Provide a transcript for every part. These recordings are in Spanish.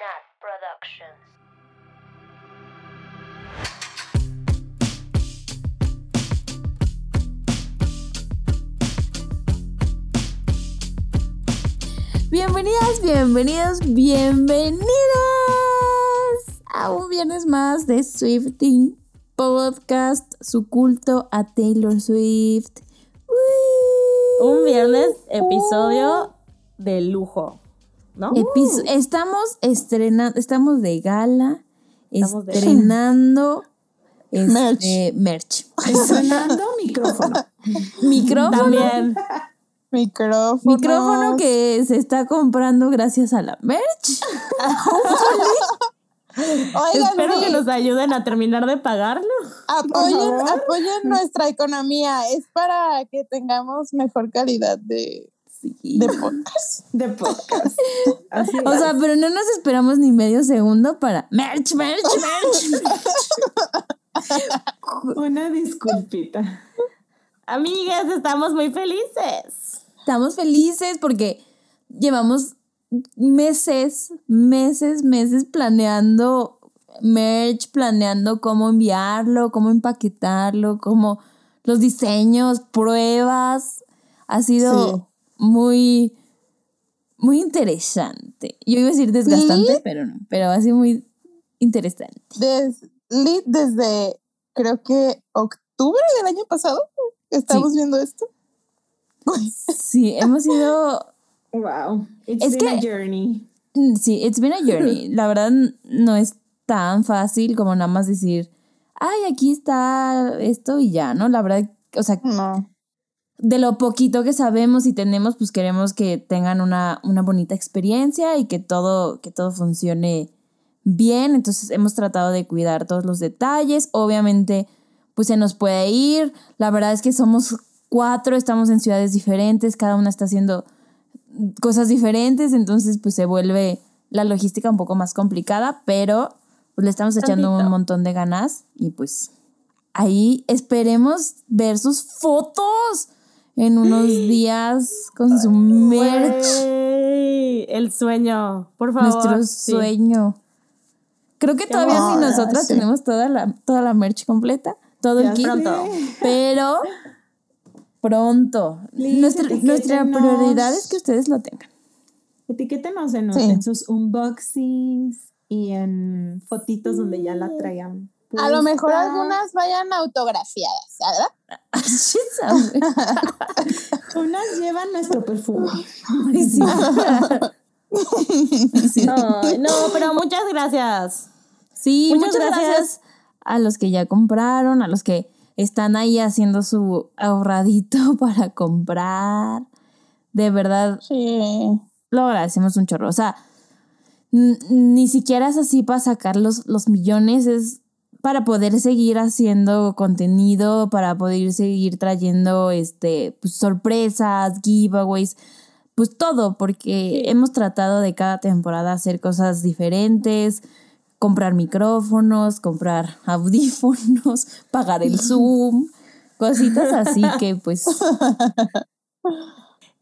Nat Productions. Bienvenidas, bienvenidos, bienvenidas a un viernes más de Swifting Podcast, su culto a Taylor Swift. Uy. Un viernes, episodio de lujo, estamos estrenando, estamos de gala, Estamos de- estrenando Merch. este, merch. Estrenando micrófono. Micrófono, También. Micrófono. micrófono que se está comprando gracias a la merch. Oigan, Espero sí, que nos ayuden a terminar de pagarlo. apoyen nuestra economía. Es para que tengamos mejor calidad de, de podcast. De podcast. Así O sea, pero no nos esperamos ni medio segundo para merch, merch, merch. una disculpita. Amigas, estamos muy felices. Estamos felices porque llevamos meses, meses, meses planeando merch, planeando cómo enviarlo, cómo empaquetarlo, cómo los diseños, pruebas. Ha sido Sí. Muy, muy interesante. Yo iba a decir desgastante, ¿Sí? pero no, pero sido muy interesante. Des- Lit desde creo que octubre del año pasado. Estamos viendo esto. Sí, hemos ido Wow. It's Es been a que- journey. Mm, Sí, it's been a journey. La verdad no es tan fácil como nada más decir, ay, aquí está esto y ya, ¿no? La verdad, o sea, No. De lo poquito que sabemos y tenemos, pues queremos que tengan una, una bonita experiencia y que todo, que todo funcione bien. Entonces hemos tratado de cuidar todos los detalles. Obviamente, pues se nos puede ir. La verdad es que somos cuatro, estamos en ciudades diferentes, cada una está haciendo cosas diferentes, entonces pues se vuelve la logística un poco más complicada, pero pues le estamos echando Tantito. un montón de ganas y pues ahí esperemos ver sus fotos en unos días con su merch, el sueño, por favor. nuestro sí. sueño. Creo que todavía ni nosotras Sí. tenemos toda la, toda la merch completa, todo el kit, pronto. pero pronto. Please, Nuestra, nuestra prioridad es que ustedes lo tengan. Etiquétenos en, Sí. en sus unboxings y en fotitos donde ya la traigan. A lo mejor algunas vayan autografiadas, ¿verdad? Unas llevan nuestro perfume. Ay, sí. Sí. Ay, no, pero muchas gracias. Sí, Muchas muchas, gracias. gracias. a los que ya compraron, a los que están ahí haciendo su ahorradito para comprar. De verdad, Sí. lo agradecemos un chorro. O sea, ni siquiera es así para sacar los, los millones, es para poder seguir haciendo contenido, para poder seguir trayendo este, pues, sorpresas, giveaways, pues todo, porque hemos tratado de cada temporada hacer cosas diferentes, comprar micrófonos, comprar audífonos, pagar el Zoom, cositas así que pues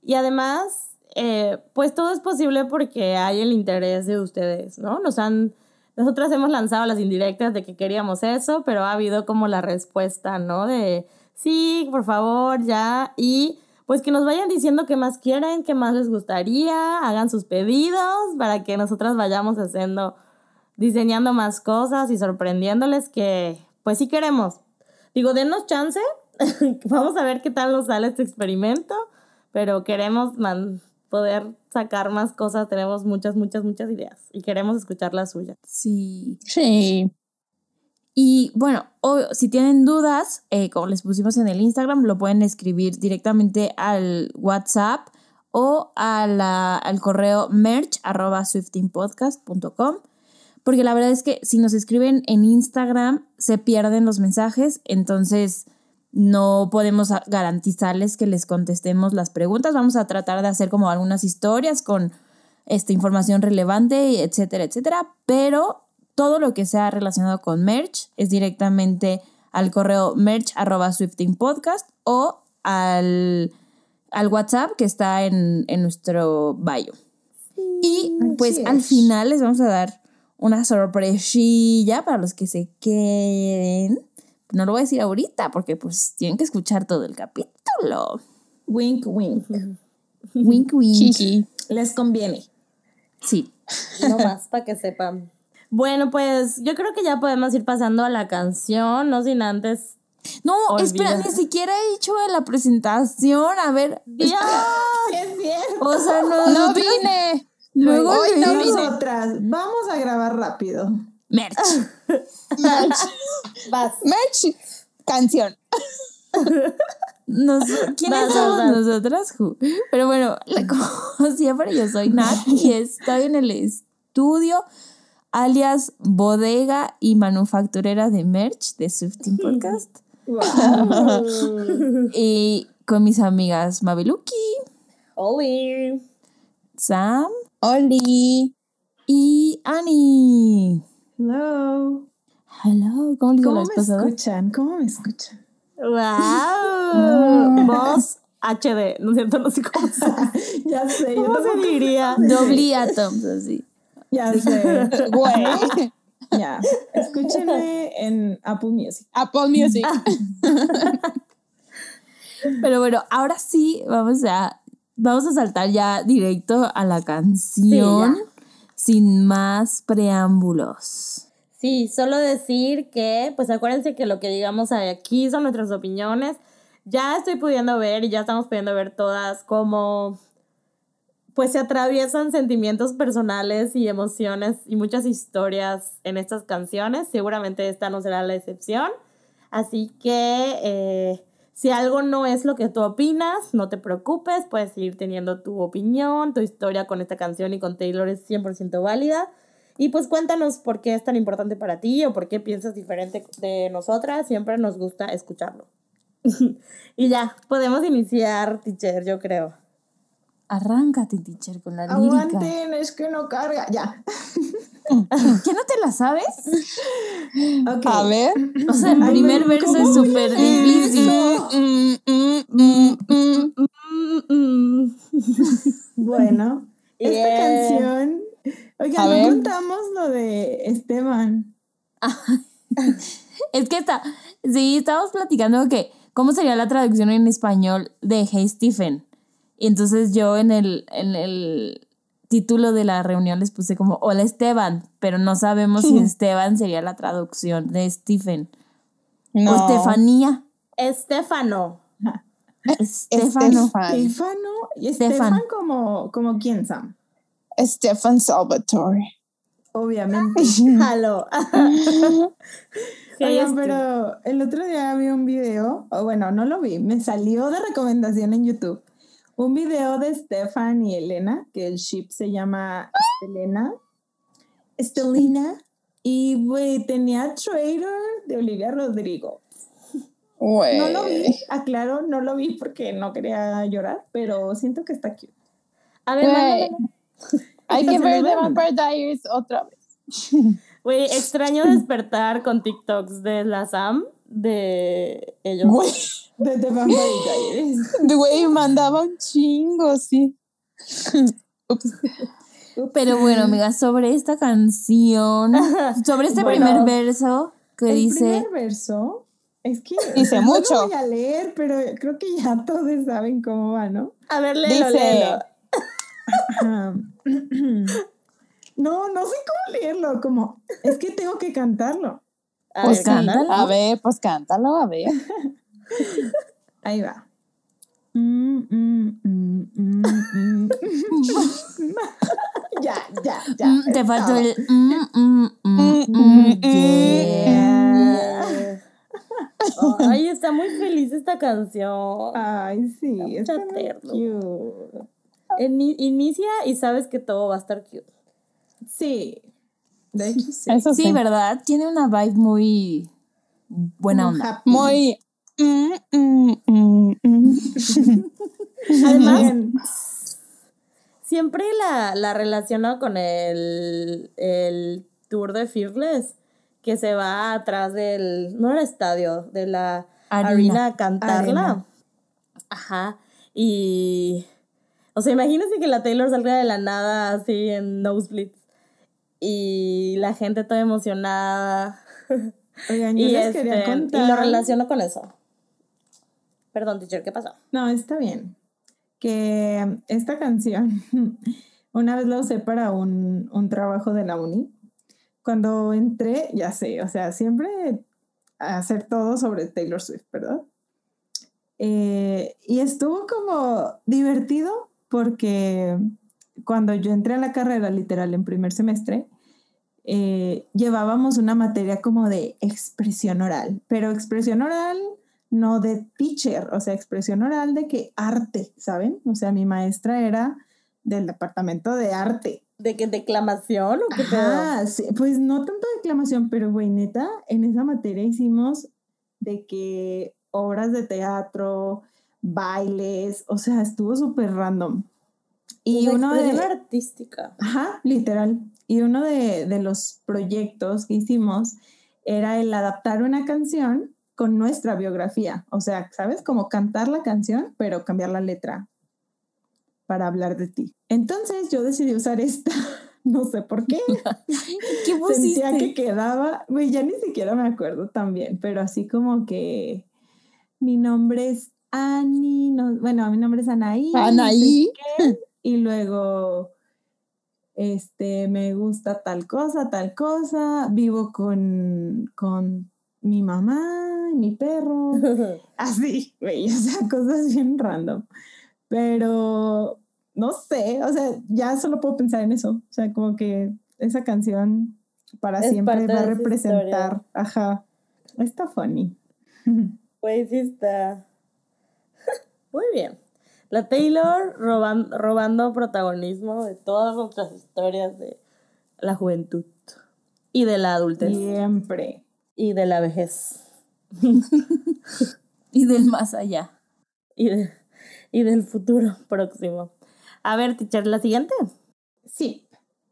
Y además, eh, pues todo es posible porque hay el interés de ustedes, ¿no? Nos han, nosotras hemos lanzado las indirectas de que queríamos eso, pero ha habido como la respuesta, ¿no? De sí, por favor, ya. Y pues que nos vayan diciendo qué más quieren, qué más les gustaría, hagan sus pedidos para que nosotras vayamos haciendo, diseñando más cosas y sorprendiéndoles que pues sí queremos. Digo, denos chance, vamos a ver qué tal nos sale este experimento pero queremos poder sacar más cosas, tenemos muchas, muchas, muchas ideas y queremos escuchar las suyas. sí. Sí. Y bueno, si tienen dudas, eh, como les pusimos en el Instagram, lo pueden escribir directamente al WhatsApp o a la- al correo merch arroba swiftingpodcast.com. Porque la verdad es que si nos escriben en Instagram, se pierden los mensajes, entonces no podemos garantizarles que les contestemos las preguntas. Vamos a tratar de hacer como algunas historias con esta información relevante, etcétera, etcétera. Pero todo lo que sea relacionado con merch es directamente al correo merch arroba swiftingpodcast o al, al WhatsApp que está en, en nuestro bio. Y pues al final les vamos a dar una sorpresilla para los que se queden. No lo voy a decir ahorita porque pues tienen que escuchar todo el capítulo. Wink, wink. Wink, wink. Chiqui. Les conviene. Sí. No más, para que sepan. Bueno, pues yo creo que ya podemos ir pasando a la canción, no sin antes. No, espera, ni siquiera he hecho la presentación. A ver, ¡Dios! Es bien. o sea, no. No vine. Luego Hoy no vine. Nosotras, vamos a grabar rápido. Merch. Merch. Vas. Merch. Canción. Nos- ¿Quiénes somos nosotras? Pero bueno, como siempre, yo soy Nat y estoy en el estudio, alias bodega y manufacturera de merch de Swifting Podcast. Y con mis amigas Mabeluki, Oli. Sam Oli. y Annie. Hello. Hello, ¿cómo les ¿Cómo me escuchan? ¿Cómo me escuchan? ¡Wow! Voz HD. No es cierto, no sé cómo se, ya sé, yo cómo se tampoco- diría. Doble Atoms, así. Ya sé. Güey. Ya. Escúchenme en Apple Music. Apple Music. Pero bueno, ahora sí vamos a, vamos a saltar ya directo a la canción Sí, sin más preámbulos. Sí, solo decir que, pues acuérdense que lo que digamos aquí son nuestras opiniones. Ya estoy pudiendo ver y ya estamos pudiendo ver todas cómo pues se atraviesan sentimientos personales y emociones y muchas historias en estas canciones. Seguramente esta no será la excepción. Así que eh, si algo no es lo que tú opinas, no te preocupes, puedes seguir teniendo tu opinión, tu historia con esta canción y con Taylor es 100% válida. Y pues cuéntanos por qué es tan importante para ti o por qué piensas diferente de nosotras. Siempre nos gusta escucharlo. y ya, podemos iniciar, teacher, yo creo. Arráncate, teacher, con la lírica. Aguanten, es que no carga. Ya. ¿Qué no te la sabes? A ver. O sea, el primer verso ¿cómo es súper difícil. Bueno, esta Yeah. canción. A Oigan, no ver. contamos lo de Esteban. Es que está, sí, estábamos platicando que cómo sería la traducción en español de Hey Stephen. Y entonces yo en el, en el título de la reunión les puse como Hola Esteban, pero no sabemos si Esteban sería la traducción de Stephen. No. O Estefanía. Estefano. Estefano. Estefan. Estefano. Y Estefan. Como, como quién, Sam. Estefan Salvatore. Obviamente. Halo. Oigan, pero el otro día vi un video, o bueno, no lo vi, me salió de recomendación en YouTube. Un video de Stefan y Elena, que el ship se llama Estelena. Estelina. Y, güey, tenía trailer de Olivia Rodrigo. Güey. No lo vi, aclaro, no lo vi porque no quería llorar, pero siento que está cute. A ver. Hay que ver The. Vampire Diaries otra vez. Güey, extraño despertar con TikToks de la Sam, de ellos. Güey. De The Vampire Diaries. Güey, mandaba un chingo, sí. Ups. Pero bueno, amiga, sobre esta canción, sobre este Bueno. primer verso que El dice... primer verso es que Dice no mucho. lo voy a leer, pero creo que ya todos saben cómo va, ¿no? A ver, léelo, Dice- léelo. No, no sé cómo leerlo, como es que tengo que cantarlo. A Pues ver, cántalo. cántalo. A ver, pues cántalo, a ver. Ahí va. Mm, mm, mm, ya, ya, ya. Te faltó el... yeah. Ay, está muy feliz esta canción. Ay, sí, Está cute. Ini- inicia y sabes que todo va a estar cute. Sí. De hecho, sí. Eso sí. Sí, ¿verdad? Tiene una vibe muy buena onda. happy. Muy. Mm, mm, mm, mm. Además, siempre la, la relaciono con el, el tour de Fearless, que se va atrás del, no el estadio, de la Arena. arena, a cantarla. Arena. Ajá. Y, O sea, imagínense que la Taylor salga de la nada así en Nosebleeds y la gente toda emocionada. Oigan, yo y, les quería este, contar. y lo relaciono con eso. Perdón, teacher, ¿qué pasó? No, está bien. Que esta canción, una vez la usé para un, un trabajo de la uni. Cuando entré, ya sé, o sea, siempre hacer todo sobre Taylor Swift, ¿verdad? Eh, y estuvo como divertido porque cuando yo entré a la carrera, literal, en primer semestre, eh, llevábamos una materia como de expresión oral, pero expresión oral no de teacher, o sea, expresión oral de que arte, ¿saben? O sea, mi maestra era del departamento de arte. ¿De qué declamación o qué pedo? Ajá, sí, pues no tanto declamación, pero güey, neta, en esa materia hicimos de que obras de teatro, bailes, o sea, estuvo súper random. Y Pues uno de... artística. Ajá, literal. Y uno de, de los proyectos que hicimos era el adaptar una canción con nuestra biografía. O sea, ¿sabes? Como cantar la canción, pero cambiar la letra para hablar de ti. Entonces yo decidí usar esta, no sé por qué. ¿Qué Sentía pusiste? que quedaba, güey, ya ni siquiera me acuerdo tan bien, pero así como que mi nombre es Ani, no, bueno, mi nombre es Anaí. no sé Anaí. qué, y luego, este, me gusta tal cosa, tal cosa, vivo con, con mi mamá y mi perro. Así, güey, o sea, cosas bien random. Pero no sé, o sea, ya solo puedo pensar en eso. O sea, como que esa canción para Es siempre va a representar. Ajá. Está funny. Pues sí está. Muy bien. La Taylor roban- robando protagonismo de todas nuestras historias de la juventud y de la adultez Siempre. Y de la vejez Y del más allá. y, de- y del futuro próximo. A ver, teacher, la siguiente. Sí.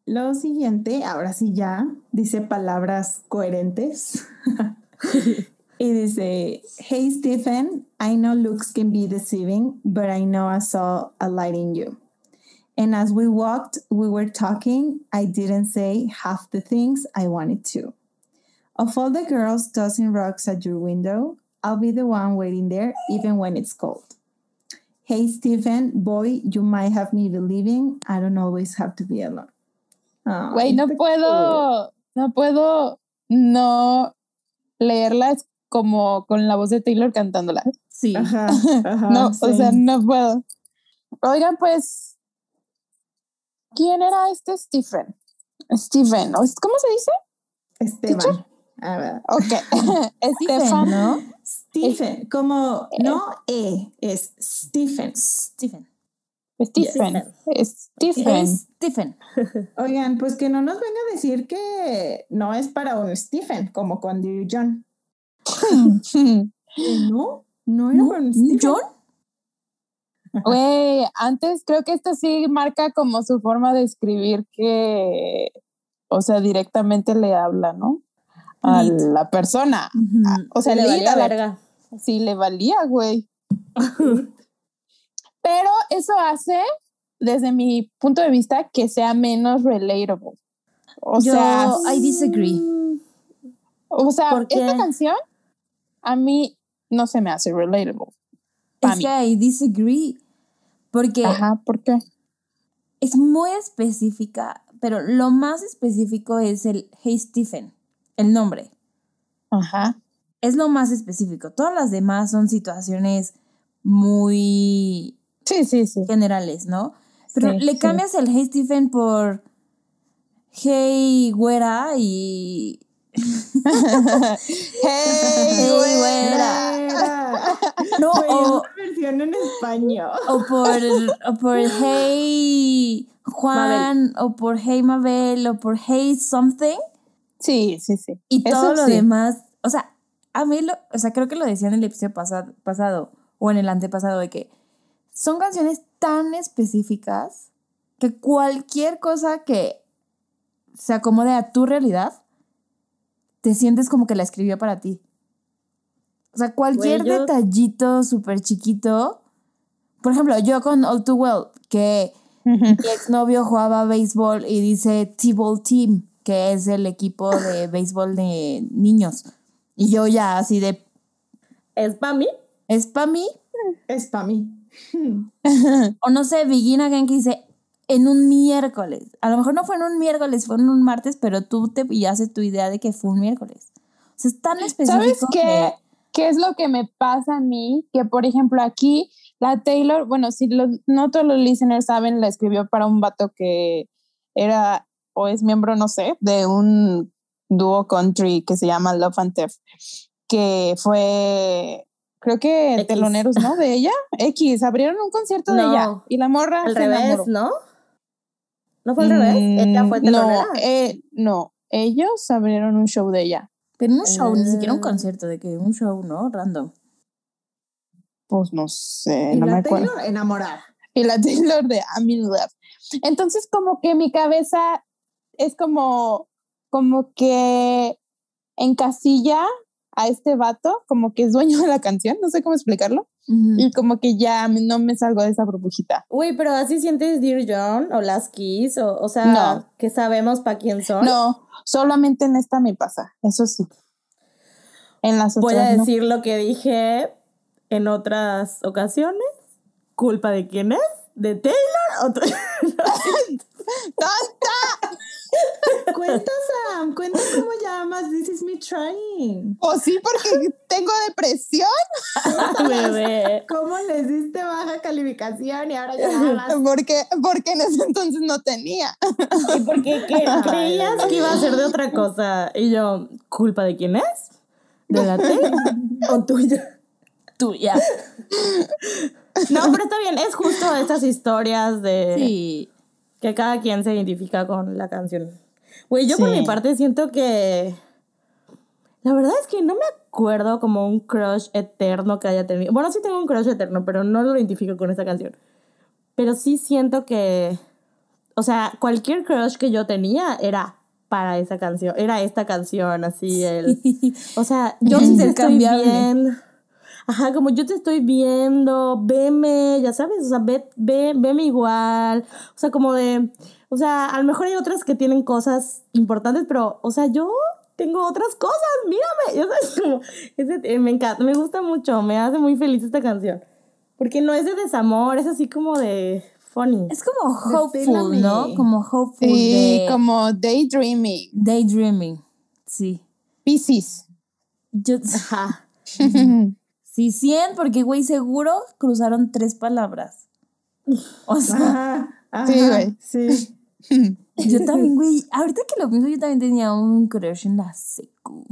Lo siguiente, ahora sí ya, dice palabras coherentes. y dice, Hey Stephen, I know looks can be deceiving, but I know I saw a light in you. And as we walked, we were talking. I didn't say half the things I wanted to. Of all the girls tossing rocks at your window, I'll be the one waiting there, even when it's cold. Hey, Stephen, boy, you might have me believing I don't always have to be alone. Ay, Güey, no puedo, no puedo no leerlas como con la voz de Taylor cantándola. Sí. cool. Ajá, ajá, no, o sea, sí. no puedo. Oigan, pues, ¿quién era este Stephen? Stephen, ¿o es- ¿cómo se dice? Esteban. A ver. Ok, Stephen, Stefan. ¿no? Stephen, como no E, es Stephen. Stephen. Stephen. Stephen. Stephen. Oigan, pues que no nos venga a decir que no es para un Stephen, como con John. No, no era ¿No? para un Stephen. ¿John? Güey, antes creo que esto sí marca como su forma de escribir que, o sea, directamente le habla, ¿no? A la persona. Ah, O sea, le valía la- verga. Sí, le valía, güey. Pero eso hace, desde mi punto de vista, que sea menos relatable. O Yo, sea, I disagree. o sea, esta canción a mí no se me hace relatable. Es mí. que I disagree. Porque Ajá, ¿por qué? es muy específica, pero lo más específico es el Hey Stephen, el nombre. Ajá. Es lo más específico. Todas las demás son situaciones muy Sí, sí, sí. generales, ¿no? Pero Sí, le sí. cambias el Hey Stephen por Hey Güera y hey, güera. Era. no Güey, o, una versión en español. o por o por Hey Juan o por Hey Mabel o por Hey something Sí, sí, sí. y Eso todo lo sí. demás, o sea, a mí lo, o sea, creo que lo decía en el episodio pasado, pasado o en el antepasado de que son canciones tan específicas que cualquier cosa que se acomode a tu realidad, te sientes como que la escribió para ti. O sea, cualquier yo- detallito súper chiquito. Por ejemplo, yo con All Too Well, que mi exnovio jugaba béisbol y dice T-Ball Team, que es el equipo de béisbol de niños. Y yo ya así de, ¿Es para mí? ¿es para mí? Es para mí. O no sé, Begin Again que dice en un miércoles. A lo mejor no fue en un miércoles, fue en un martes, pero tú te y haces tu idea de que fue un miércoles. O sea, es tan específico ¿Sabes qué? que- ¿Qué es lo que me pasa a mí? Que, por ejemplo, aquí la Taylor, bueno, si los- no todos los listeners saben, la escribió para un vato que era o es miembro, no sé, de un dúo country que se llama Love and Theft, que fue, creo que X. teloneros, ¿no? De ella. X, abrieron un concierto de No. ella y la morra Al se revés, enamoró. ¿no? ¿No fue al revés? Ella fue Mm, no, telonera. eh, no, ellos abrieron un show de ella. Pero un show, ni siquiera un Ah. concierto, de que un show, ¿no? Random. Pues no sé, Y no me la acuerdo. Taylor enamorada. y la Taylor de I'm in love. Entonces como que mi cabeza es como, como que encasilla a este vato, como que es dueño de la canción, no sé cómo explicarlo, Ujú. y como que ya no me salgo de esa burbujita. Uy, pero así sientes Dear John o Last Kiss, o, o sea, No. que sabemos para quién son. No, solamente en esta me pasa, eso sí. En las Voy otras a no. decir lo que dije en otras ocasiones. ¿Culpa de quién es? ¿De Taylor? o Cuenta, Sam, cuenta cómo llamas This Is Me Trying. O sí, porque tengo depresión, Bebé. ¿Cómo les diste baja calificación y ahora ya hablas? porque, porque en ese entonces no tenía. ¿Y por qué ¿Qué? creías que iba a ser de otra cosa? Y yo, ¿culpa de quién es? ¿De la Taylor o tuya? Tuya. No, pero está bien, es justo estas historias de Sí. Que cada quien se identifica con la canción. Güey, yo por mi parte siento que. La verdad es que no me acuerdo como un crush eterno que haya tenido. Bueno, sí tengo un crush eterno, pero no lo identifico con esta canción. Pero sí siento que. O sea, cualquier crush que yo tenía era para esa canción. Era esta canción, así. El, o sea, yo sí te estoy Intercambiable. bien. Ajá, como yo te estoy viendo, veme, ya sabes, o sea, ve, ve, veme igual. O sea, como de, o sea, a lo mejor hay otras que tienen cosas importantes, pero, o sea, yo tengo otras cosas, mírame. Ya sabes, como, ese- eh, me encanta, me gusta mucho, me hace muy feliz esta canción. Porque no es de desamor, es así como de funny. Es como hopeful. ¿no? Como hopeful Sí, de como daydreaming, daydreaming. Sí. Pisces. Yo, Ajá. sí, 100, porque, güey, seguro cruzaron tres palabras. O sea, Ajá, ajá, Sí, güey. Sí. yo también, güey, ahorita que lo pienso, yo también tenía un crush en la secu.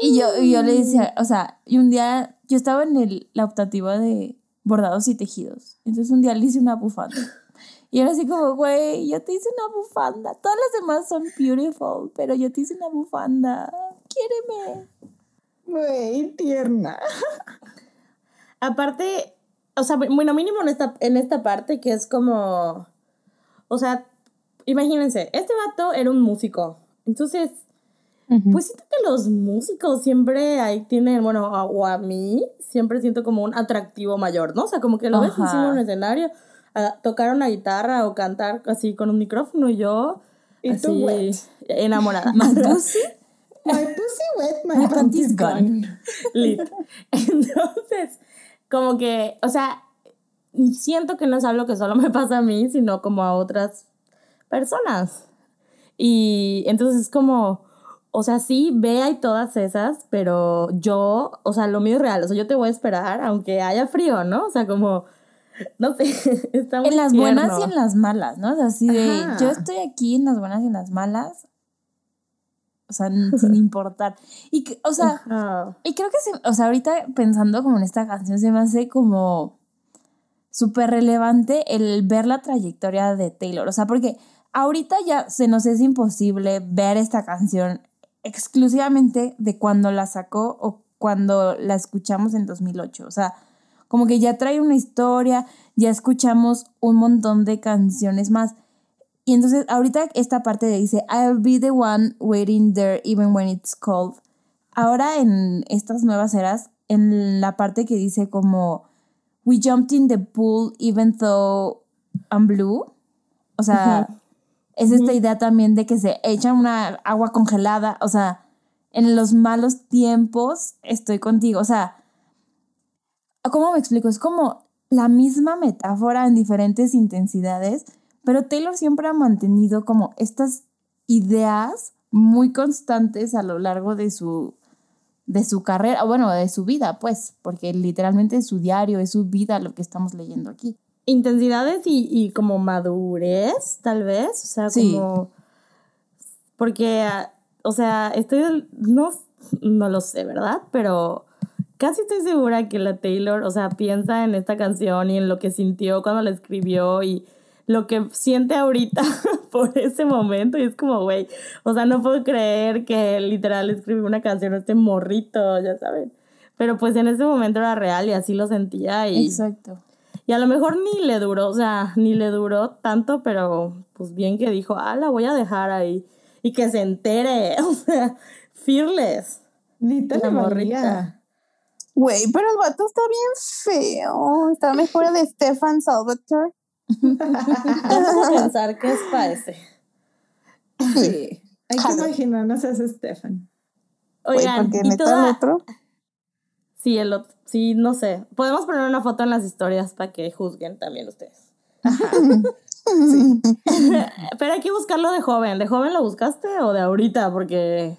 Y yo, y yo le decía, o sea, y un día yo estaba en el, la optativa de bordados y tejidos. Entonces un día le hice una bufanda. Y era así como, güey, yo te hice una bufanda. Todas las demás son beautiful, pero yo te hice una bufanda. Quiéreme. Güey, tierna. Aparte, o sea, bueno, mínimo en esta, en esta parte que es como, o sea, imagínense, este vato era un músico. Entonces, pues siento que los músicos siempre ahí tienen, bueno, a- o a mí, siempre siento como un atractivo mayor, ¿no? O sea, como que lo ves Ajá. encima de un escenario, a tocar una guitarra o cantar así con un micrófono y yo, Y así, tú wet. enamorada. My pussy. My pussy wet, my, My panties gone. gone. Lit. Entonces, como que, o sea, siento que no es algo que solo me pasa a mí, sino como a otras personas. Y entonces es como, o sea, sí, Bea y todas esas, pero yo, o sea, lo mío es real, o sea, yo te voy a esperar aunque haya frío, ¿no? O sea, como, no sé, está muy En las buenas y en las malas, ¿no? O sea, así de, Ajá. yo estoy aquí en las buenas y en las malas. O sea, sin importar. Y, o sea, Ajá. Y creo que, se, o sea, ahorita pensando como en esta canción, se me hace como súper relevante el ver la trayectoria de Taylor. O sea, porque ahorita ya se nos es imposible ver esta canción exclusivamente de cuando la sacó o cuando la escuchamos en 2008. O sea, como que ya trae una historia, ya escuchamos un montón de canciones más. Y entonces ahorita esta parte de dice, I'll be the one waiting there even when it's cold. Ahora en estas nuevas eras, en la parte que dice como, we jumped in the pool even though I'm blue. O sea, es esta idea también de que se echa una agua congelada. O sea, en los malos tiempos estoy contigo. O sea, ¿cómo me explico? Es como la misma metáfora en diferentes intensidades, pero Taylor siempre ha mantenido como estas ideas muy constantes a lo largo de su de su carrera, bueno, de su vida, pues, porque literalmente es su diario, es su vida lo que estamos leyendo aquí. Intensidades y, y como madurez, tal vez, o sea, como... Porque, o sea, estoy, no, no lo sé, ¿verdad? Pero casi estoy segura que la Taylor, o sea, piensa en esta canción y en lo que sintió cuando la escribió y lo que siente ahorita por ese momento y es como, güey, o sea, no puedo creer que literal escribió una canción este morrito, ya saben. Pero pues en ese momento era real y así lo sentía y... Exacto. Y a lo mejor ni le duró, o sea, ni le duró tanto, pero pues bien que dijo, ah, la voy a dejar ahí. Y que se entere, o sea, fearless. Ni te la morrita. Güey, pero el vato está bien feo. Está mejor de Stefan Salvatore. Vamos a pensar qué es para ese. Sí. Hay que imaginarnos a ese Stefan. Oigan, porque ¿y toda... el otro? Sí, el otro. Sí, no sé. Podemos poner una foto en las historias para que juzguen también ustedes. sí. Pero hay que buscarlo de joven. ¿De joven lo buscaste o de ahorita? Porque.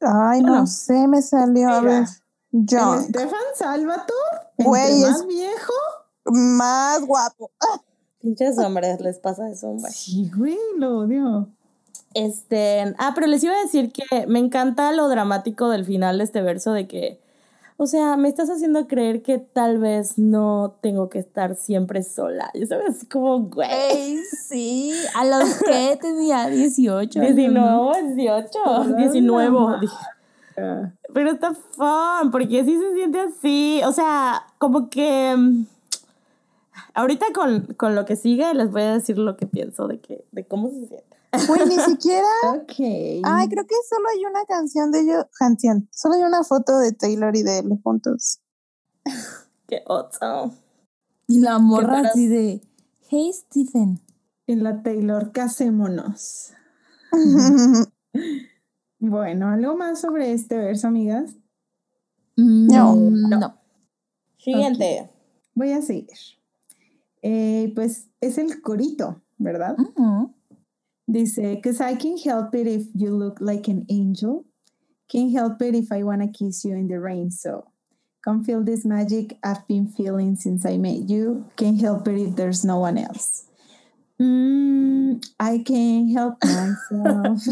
Ay, no sé, me salió. a ver. John. Stefan Salvatore? Güey, es viejo más guapo. Pinches hombres, les pasa eso, hombre. Sí, güey, lo odio. Este, ah, pero les iba a decir que me encanta lo dramático del final de este verso de que, o sea, me estás haciendo creer que tal vez no tengo que estar siempre sola. Ya sabes, como, güey. sí, a los que tenía 18. 19, 18, 19. Pero está fun, porque sí se siente así. O sea, como que Ahorita con, con, lo que sigue les voy a decir lo que pienso de que de cómo se siente. Pues ni siquiera. ok. Ay, creo que solo hay una canción de ellos, canción. Solo hay una foto de Taylor y de él juntos. Qué oso. Y la morra así de, hey Stephen. Y la Taylor, casémonos. bueno, ¿algo más sobre este verso, amigas? No. No. Siguiente. Voy a seguir. Eh, pues es el corito, ¿verdad? Dice, because I can help it if you look like an angel. Can't help it if I want to kiss you in the rain. So come feel this magic I've been feeling since I met you. Can't help it if there's no one else. Mm, I can't help myself.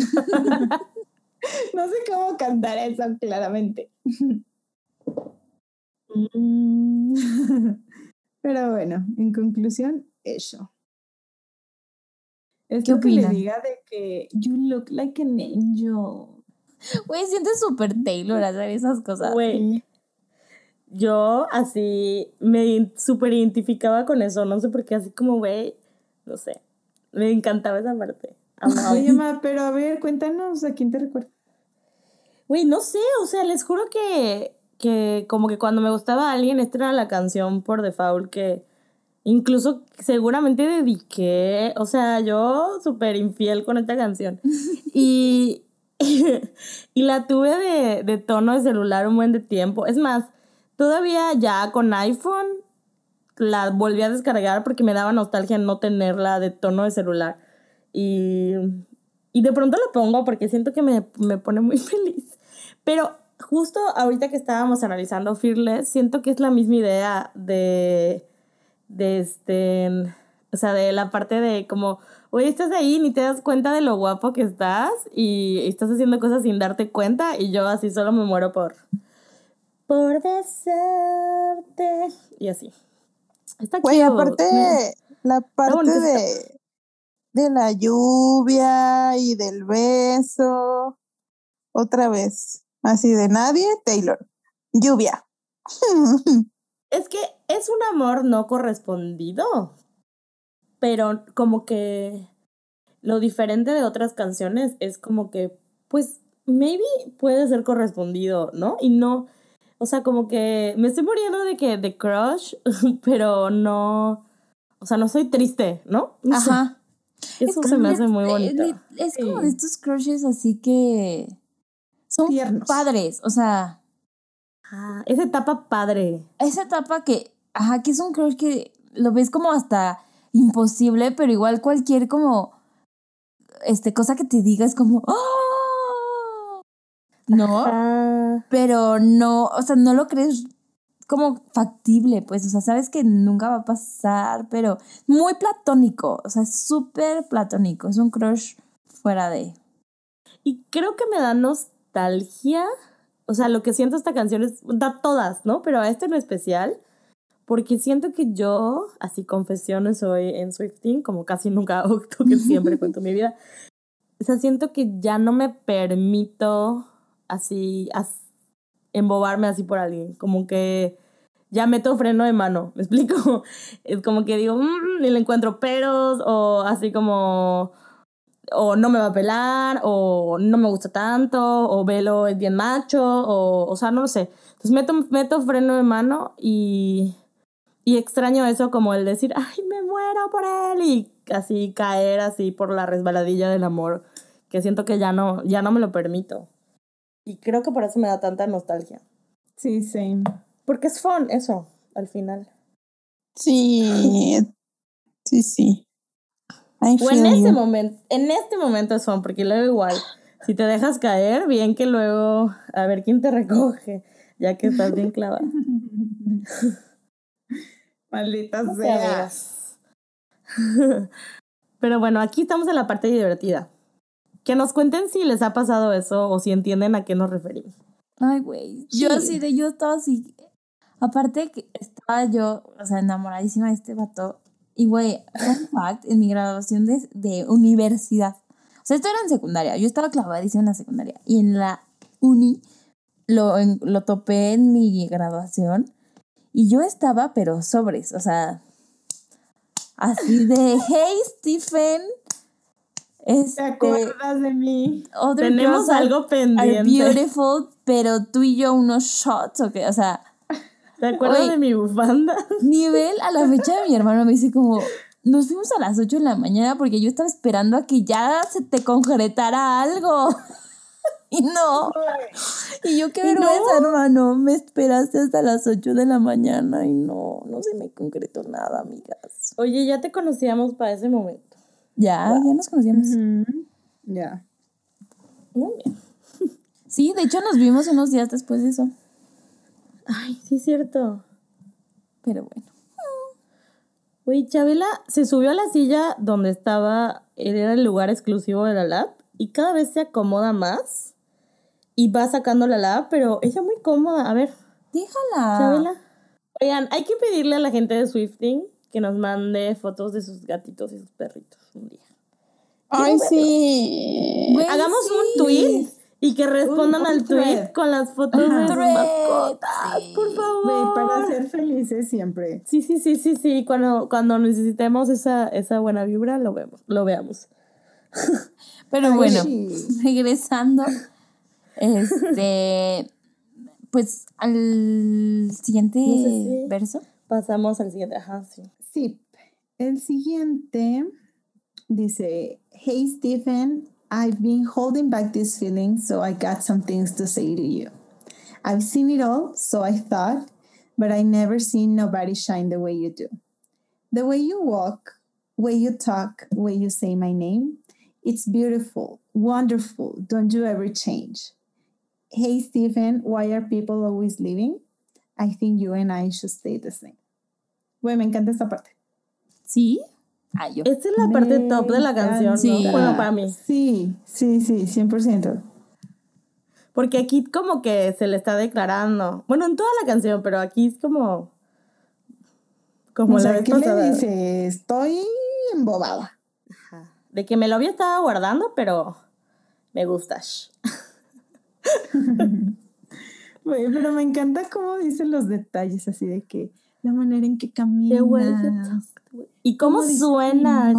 no sé cómo cantar eso claramente. mm. Pero bueno, en conclusión, eso. Es ¿Qué lo que le diga de que you look like an angel. Güey, sientes súper Taylor hacer esas cosas. Güey. Yo así me súper identificaba con eso, no sé por qué, así como, güey, no sé. Me encantaba esa parte. Oye, ma, pero a ver, cuéntanos a quién te recuerda. Güey, no sé, o sea, les juro que que como que cuando me gustaba a alguien, esta era la canción por default que incluso seguramente dediqué, o sea, yo súper infiel con esta canción. y, y la tuve de, de tono de celular un buen de tiempo. Es más, todavía ya con iPhone la volví a descargar porque me daba nostalgia no tenerla de tono de celular. Y, y de pronto la pongo porque siento que me, me pone muy feliz. Pero justo ahorita que estábamos analizando Fearless, siento que es la misma idea de, de este, o sea, de la parte de como, oye, estás ahí, ni te das cuenta de lo guapo que estás y estás haciendo cosas sin darte cuenta y yo así solo me muero por, por besarte y así. Está Güey, aparte, la parte de, de la lluvia y del beso, otra vez. Así de nadie, Taylor. Lluvia. es que es un amor no correspondido, pero como que lo diferente de otras canciones es como que, pues, maybe puede ser correspondido, ¿no? Y no, O sea, como que me estoy muriendo de que de crush, pero no. O sea, no soy triste, ¿no? Ajá. Eso Es se me hace muy bonito. Es como de estos crushes así que son Tiernos. padres. O sea, Ah, esa etapa padre. esa etapa que, ajá, que es un crush que lo ves como hasta imposible, pero igual cualquier como, este, cosa que te diga es como, ¡oh! ¿No? Ah, Pero no, o sea, no lo crees como factible, pues, o sea, sabes que nunca va a pasar, pero muy platónico, o sea, súper platónico, es un crush fuera de... y creo que me da nostalgia. O sea, lo que siento esta canción es. Da todas, ¿no? Pero a este en especial. Porque siento que yo, así confesiones, soy en Swifting, como casi nunca hago, que siempre cuento mi vida. O sea, siento que ya no me permito así as- embobarme así por alguien. Como que ya meto freno de mano, ¿me explico? Es como que digo, "Mm", y le encuentro peros, o así como, o no me va a pelar, o no me gusta tanto, o Velo es bien macho, o, o sea, no lo sé. Entonces meto, meto freno de mano y, y extraño eso como el decir, ay, me muero por él, y así caer así por la resbaladilla del amor, que siento que ya no, ya no me lo permito. Y creo que por eso me da tanta nostalgia. Sí, same. Porque es fun eso, al final. Sí, sí, sí. O en ese momento, en este momento fun, porque luego igual, si te dejas caer, bien que luego a ver quién te recoge, ya que estás bien clavada. Maldita No sé, sea. amigas. Pero bueno, aquí estamos en la parte divertida. Que nos cuenten si les ha pasado eso o si entienden a qué nos referimos. Ay, güey. Yo Sí. de, yo estaba así. Aparte que estaba yo, o sea, enamoradísima de este vato. Y, güey, fun fact, en mi graduación de, de universidad. O sea, esto era en secundaria. Yo estaba clavadísima en la secundaria. Y en la uni lo, en- lo topé en mi graduación. Y yo estaba, pero sobres. O sea, así de, hey, Stephen. ¿Te Este, acuerdas de mí? Tenemos algo are pendiente. beautiful, pero tú y yo unos shots, ¿o qué? O sea, ¿Te acuerdas Oye. de mi bufanda? nivel a la fecha de mi hermano me dice como, nos fuimos a las 8 de la mañana porque yo estaba esperando a que ya se te concretara algo. y no. Y yo qué vergüenza, hermano. Me esperaste hasta las 8 de la mañana y no, no se me concretó nada, amigas. Oye, ya te conocíamos para ese momento. Ya, ya nos conocíamos. Ya. Muy bien. Sí, de hecho nos vimos unos días después de eso. Ay, sí es cierto. Pero bueno. Güey, Chabela se subió a la silla donde estaba, era el lugar exclusivo de la lab, y cada vez se acomoda más y va sacando la lab, pero ella muy cómoda. A ver, Déjala. Chabela. Oigan, hay que pedirle a la gente de Swifting que nos mande fotos de sus gatitos y sus perritos un día. Ay, sí. Hagamos sí. un tweet y que respondan Un- un al tweet con las fotos de sus mascotas, sí. por favor. Para ser felices siempre. Sí, sí, sí, sí, sí. Cuando, cuando necesitemos esa, esa buena vibra, lo vemos, lo veamos. Pero bueno, sí. regresando, este, pues al siguiente No sé si- verso. Pasamos al siguiente. Ajá, sí. Sí. El siguiente dice, Hey Stephen, I've been holding back these feelings, so I got some things to say to you. I've seen it all, so I thought, but I never seen nobody shine the way you do. The way you walk, way you talk, way you say my name, it's beautiful, wonderful. Don't you ever change. Hey Stephen, why are people always leaving? I think you and I should stay the same. Güey, me encanta esta parte. ¿Sí? Ah, yo. Esta es la parte top de la canción, ¿no? Sí. Bueno, para mí. Sí, sí, sí, 100%. Porque aquí como que se le está declarando. Bueno, en toda la canción, pero aquí es como... Como o la sea, vez ¿qué pasada. le dice? Estoy embobada. Ajá. De que me lo había estado guardando, pero me gustas. Pero me encanta cómo dice los detalles así de que la manera en que The way you camina. Y cómo dice suena.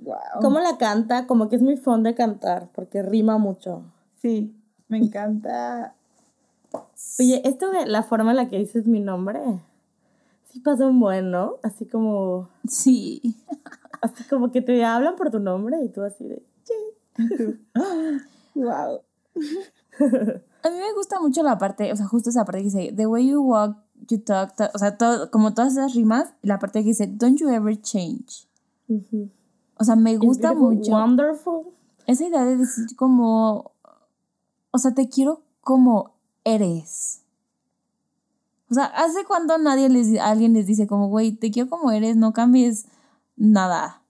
Wow. Cómo la canta, como que es muy fun de cantar, porque rima mucho. Sí, me encanta. Oye, esto de la forma en la que dices mi nombre, sí pasa un buen, ¿no? Así como, Sí. así como que te hablan por tu nombre y tú así de, Wow. A mí me gusta mucho la parte, o sea, justo esa parte que dice, the way you walk, you talk, ta- o sea, todo, como todas esas rimas, y la parte que dice, don't you ever change. O sea, me gusta mucho Wonderful. esa idea de decir como, o sea, te quiero como eres. O sea, ¿hace cuando nadie les, alguien les dice como, güey, te quiero como eres, no cambies nada?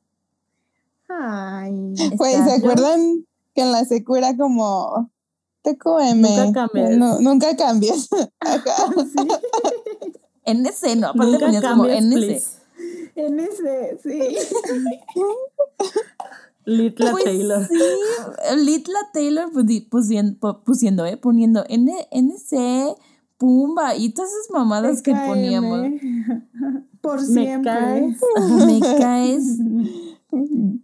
Ay. Pues, Está- ¿se acuerdan que en la secu era como TQM? Nunca cambies. No, nunca cambies. Ajá. NS, no, aparte Nunca ponías como NS. please. En ese, sí. Little Pues Taylor. Sí, Litla Taylor pusi- pusien- pu- pusiendo, ¿eh? Poniendo N NC, Pumba y todas esas mamadas que poníamos. Por Me siempre. caes. Me caes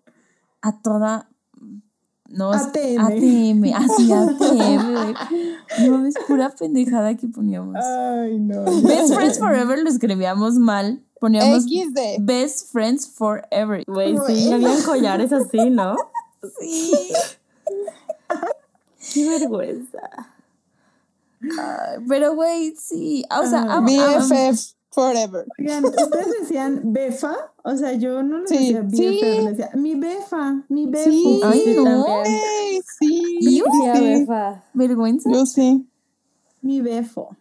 a toda. No, ATM. ATM, así ATM. güey. No, es pura pendejada que poníamos. Ay, no. Best Friends Forever lo escribíamos mal. Poníamos XD. Best Friends Forever. Güey, sí, habían collares así, ¿no? Sí. Qué vergüenza. Pero, güey, sí. O sea, Ah, am- BFF forever. Oigan, ¿ustedes decían befa? O sea, yo no le Sí, decía BFF, sí. le decía mi befa, mi befo. Sí, Ay, Sí, no. también. Güey, sí. ¿Y yo? Sí, befa. vergüenza. Yo sí. Mi befo.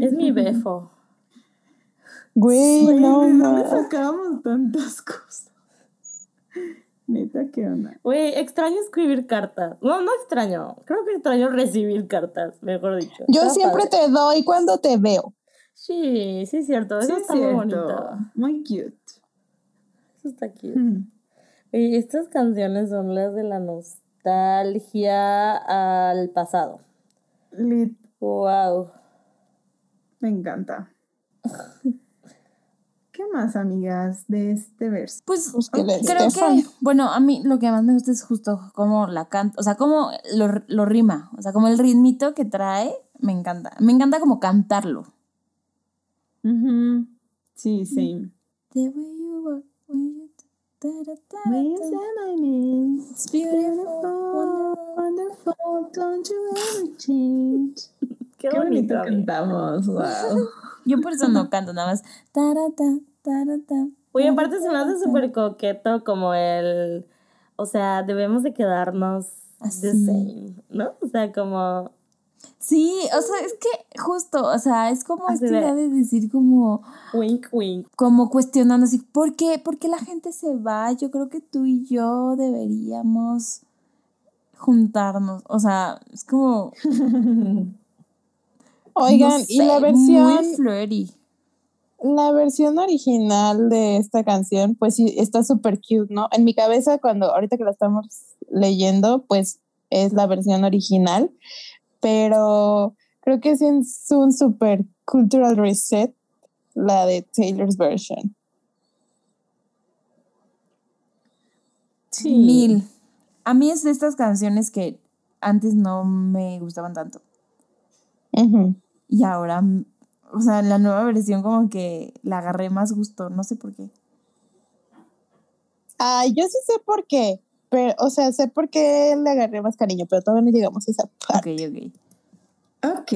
Es mi befo. Güey, Güey, no, ¿de dónde sacábamos tantas cosas? Neta, ¿qué onda? Güey, extraño escribir cartas. No, no extraño. Creo que extraño recibir cartas, mejor dicho. Yo Está siempre padre. te doy cuando te veo. Sí, sí es cierto. Eso Sí, es está muy bonito. Muy cute. Eso está cute. Oye, estas canciones son las de la nostalgia al pasado. Lit, Wow. me encanta. ¿Qué más, amigas, de este verso? Pues Pues que le creo que, bueno, a mí lo que más me gusta es justo cómo la canta, o sea, cómo lo, lo rima, o sea, como el ritmito que trae, me encanta. Me encanta como cantarlo. Ujú. Sí, same. The way you walk, when you When you say my name, It's beautiful, wonderful. wonderful, don't you ever change. Qué, Qué bonito bonito. cantamos, wow. Yo por eso no canto, nada más. tarata, tarata, Oye, aparte se me hace súper coqueto como el... O sea, debemos de quedarnos the Así. same, ¿no? O sea, como... Sí, o sea, es que justo, o sea, es como esta de- idea de decir como, Wink, wink. como cuestionando así, ¿por qué? ¿Por qué la gente se va? Yo creo que tú y yo deberíamos juntarnos. O sea, es como. Oigan, no y la versión, Muy flirty. la versión original de esta canción, pues sí, está súper cute, ¿no? En mi cabeza, cuando ahorita que la estamos leyendo, pues es la versión original, pero creo que es un súper cultural reset la de Taylor's version. Sí. Mil. A mí es de estas canciones que antes no me gustaban tanto. Ujú. Y ahora, o sea, la nueva versión como que la agarré más gusto, no sé por qué. Ay, yo sí sé por qué, pero, o sea, sé por qué le agarré más cariño, pero todavía no llegamos a esa parte. Ok, ok. Ok,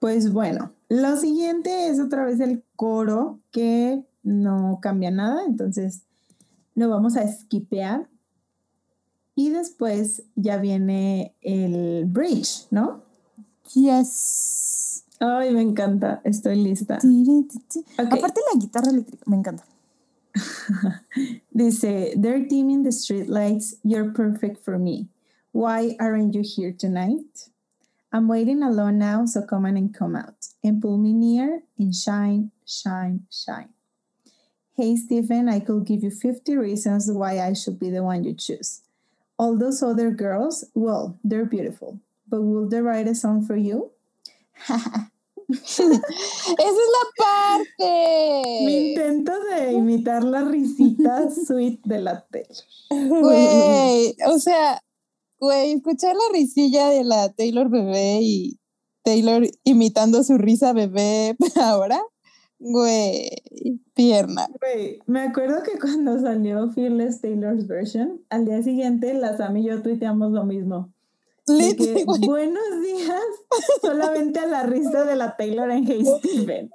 pues bueno, lo siguiente es otra vez el coro que no cambia nada, entonces lo vamos a skipear. Y después ya viene el bridge, ¿no? Yes. Ay, me encanta, estoy lista. Aparte la guitarra eléctrica, me encanta. Dice, they're dimming the streetlights, you're perfect for me. Why aren't you here tonight? I'm waiting alone now, so come on and come out. And pull me near and shine, shine, shine. Hey, Stephen, I could give you 50 reasons why I should be the one you choose. All those other girls, well, they're beautiful. But will they write a song for you? Esa es la parte. Mi intento de imitar la risita sweet de la tele. Güey, o sea, güey, escuchar la risilla de la Taylor bebé y Taylor imitando su risa bebé ahora. Güey, pierna. Güey, me acuerdo que cuando salió Fearless Taylor's version, al día siguiente la Sam y yo tuiteamos lo mismo. De Lit, que, buenos días, solamente a la risa de la Taylor en Hey Steven.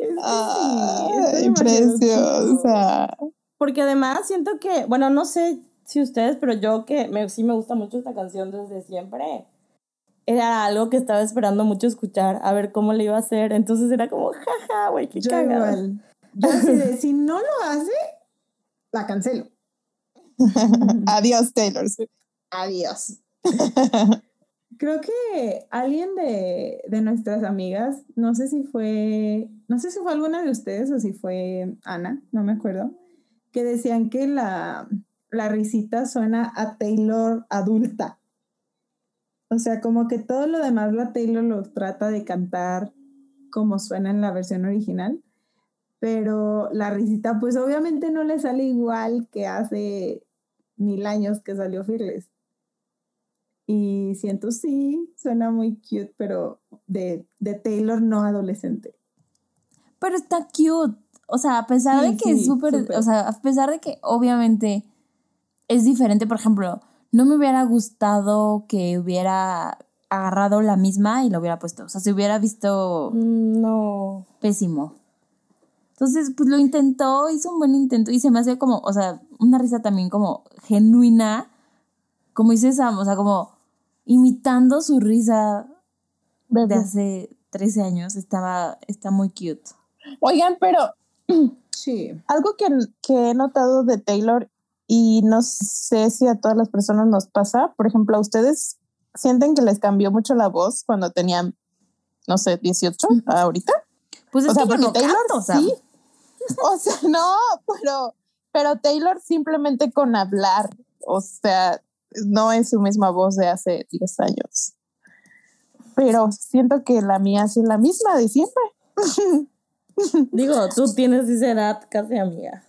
Es sí, preciosa. Porque además siento que, bueno, no sé si ustedes, pero yo que me, sí me gusta mucho esta canción desde siempre. Era algo que estaba esperando mucho escuchar, a ver cómo le iba a hacer. Entonces era como, jaja, güey, qué igual. Yo si no lo hace, la cancelo. Adiós, Taylor. Swift. Adiós. Creo que alguien de, de nuestras amigas, no sé si fue, no sé si fue alguna de ustedes o si fue Ana, no me acuerdo, que decían que la, la risita suena a Taylor adulta. O sea, como que todo lo demás la Taylor lo trata de cantar como suena en la versión original, pero la risita pues obviamente no le sale igual que hace mil años que salió Fearless. Y siento sí, suena muy cute, pero de, de Taylor no adolescente. Pero está cute. O sea, a pesar Sí, de que es sí, súper. o sea, a pesar de que obviamente es diferente, por ejemplo, no me hubiera gustado que hubiera agarrado la misma y la hubiera puesto. O sea, se hubiera visto Mm, No. pésimo. Entonces, pues lo intentó, hizo un buen intento y se me hace como, o sea, una risa también como genuina, como dice Sam, o sea, como imitando su risa de hace 13 años, estaba, está muy cute. Oigan, pero Sí. algo que, que he notado de Taylor y no sé si a todas las personas nos pasa, por ejemplo, a ustedes sienten que les cambió mucho la voz cuando tenían, no sé, 18 ahorita. Pues es o sea, que yo porque no Taylor canto, sí. O sea, no, pero, pero Taylor simplemente con hablar, o sea, no es su misma voz de hace 10 años. Pero siento que la mía es la misma de siempre. Digo, tú tienes esa edad casi amiga.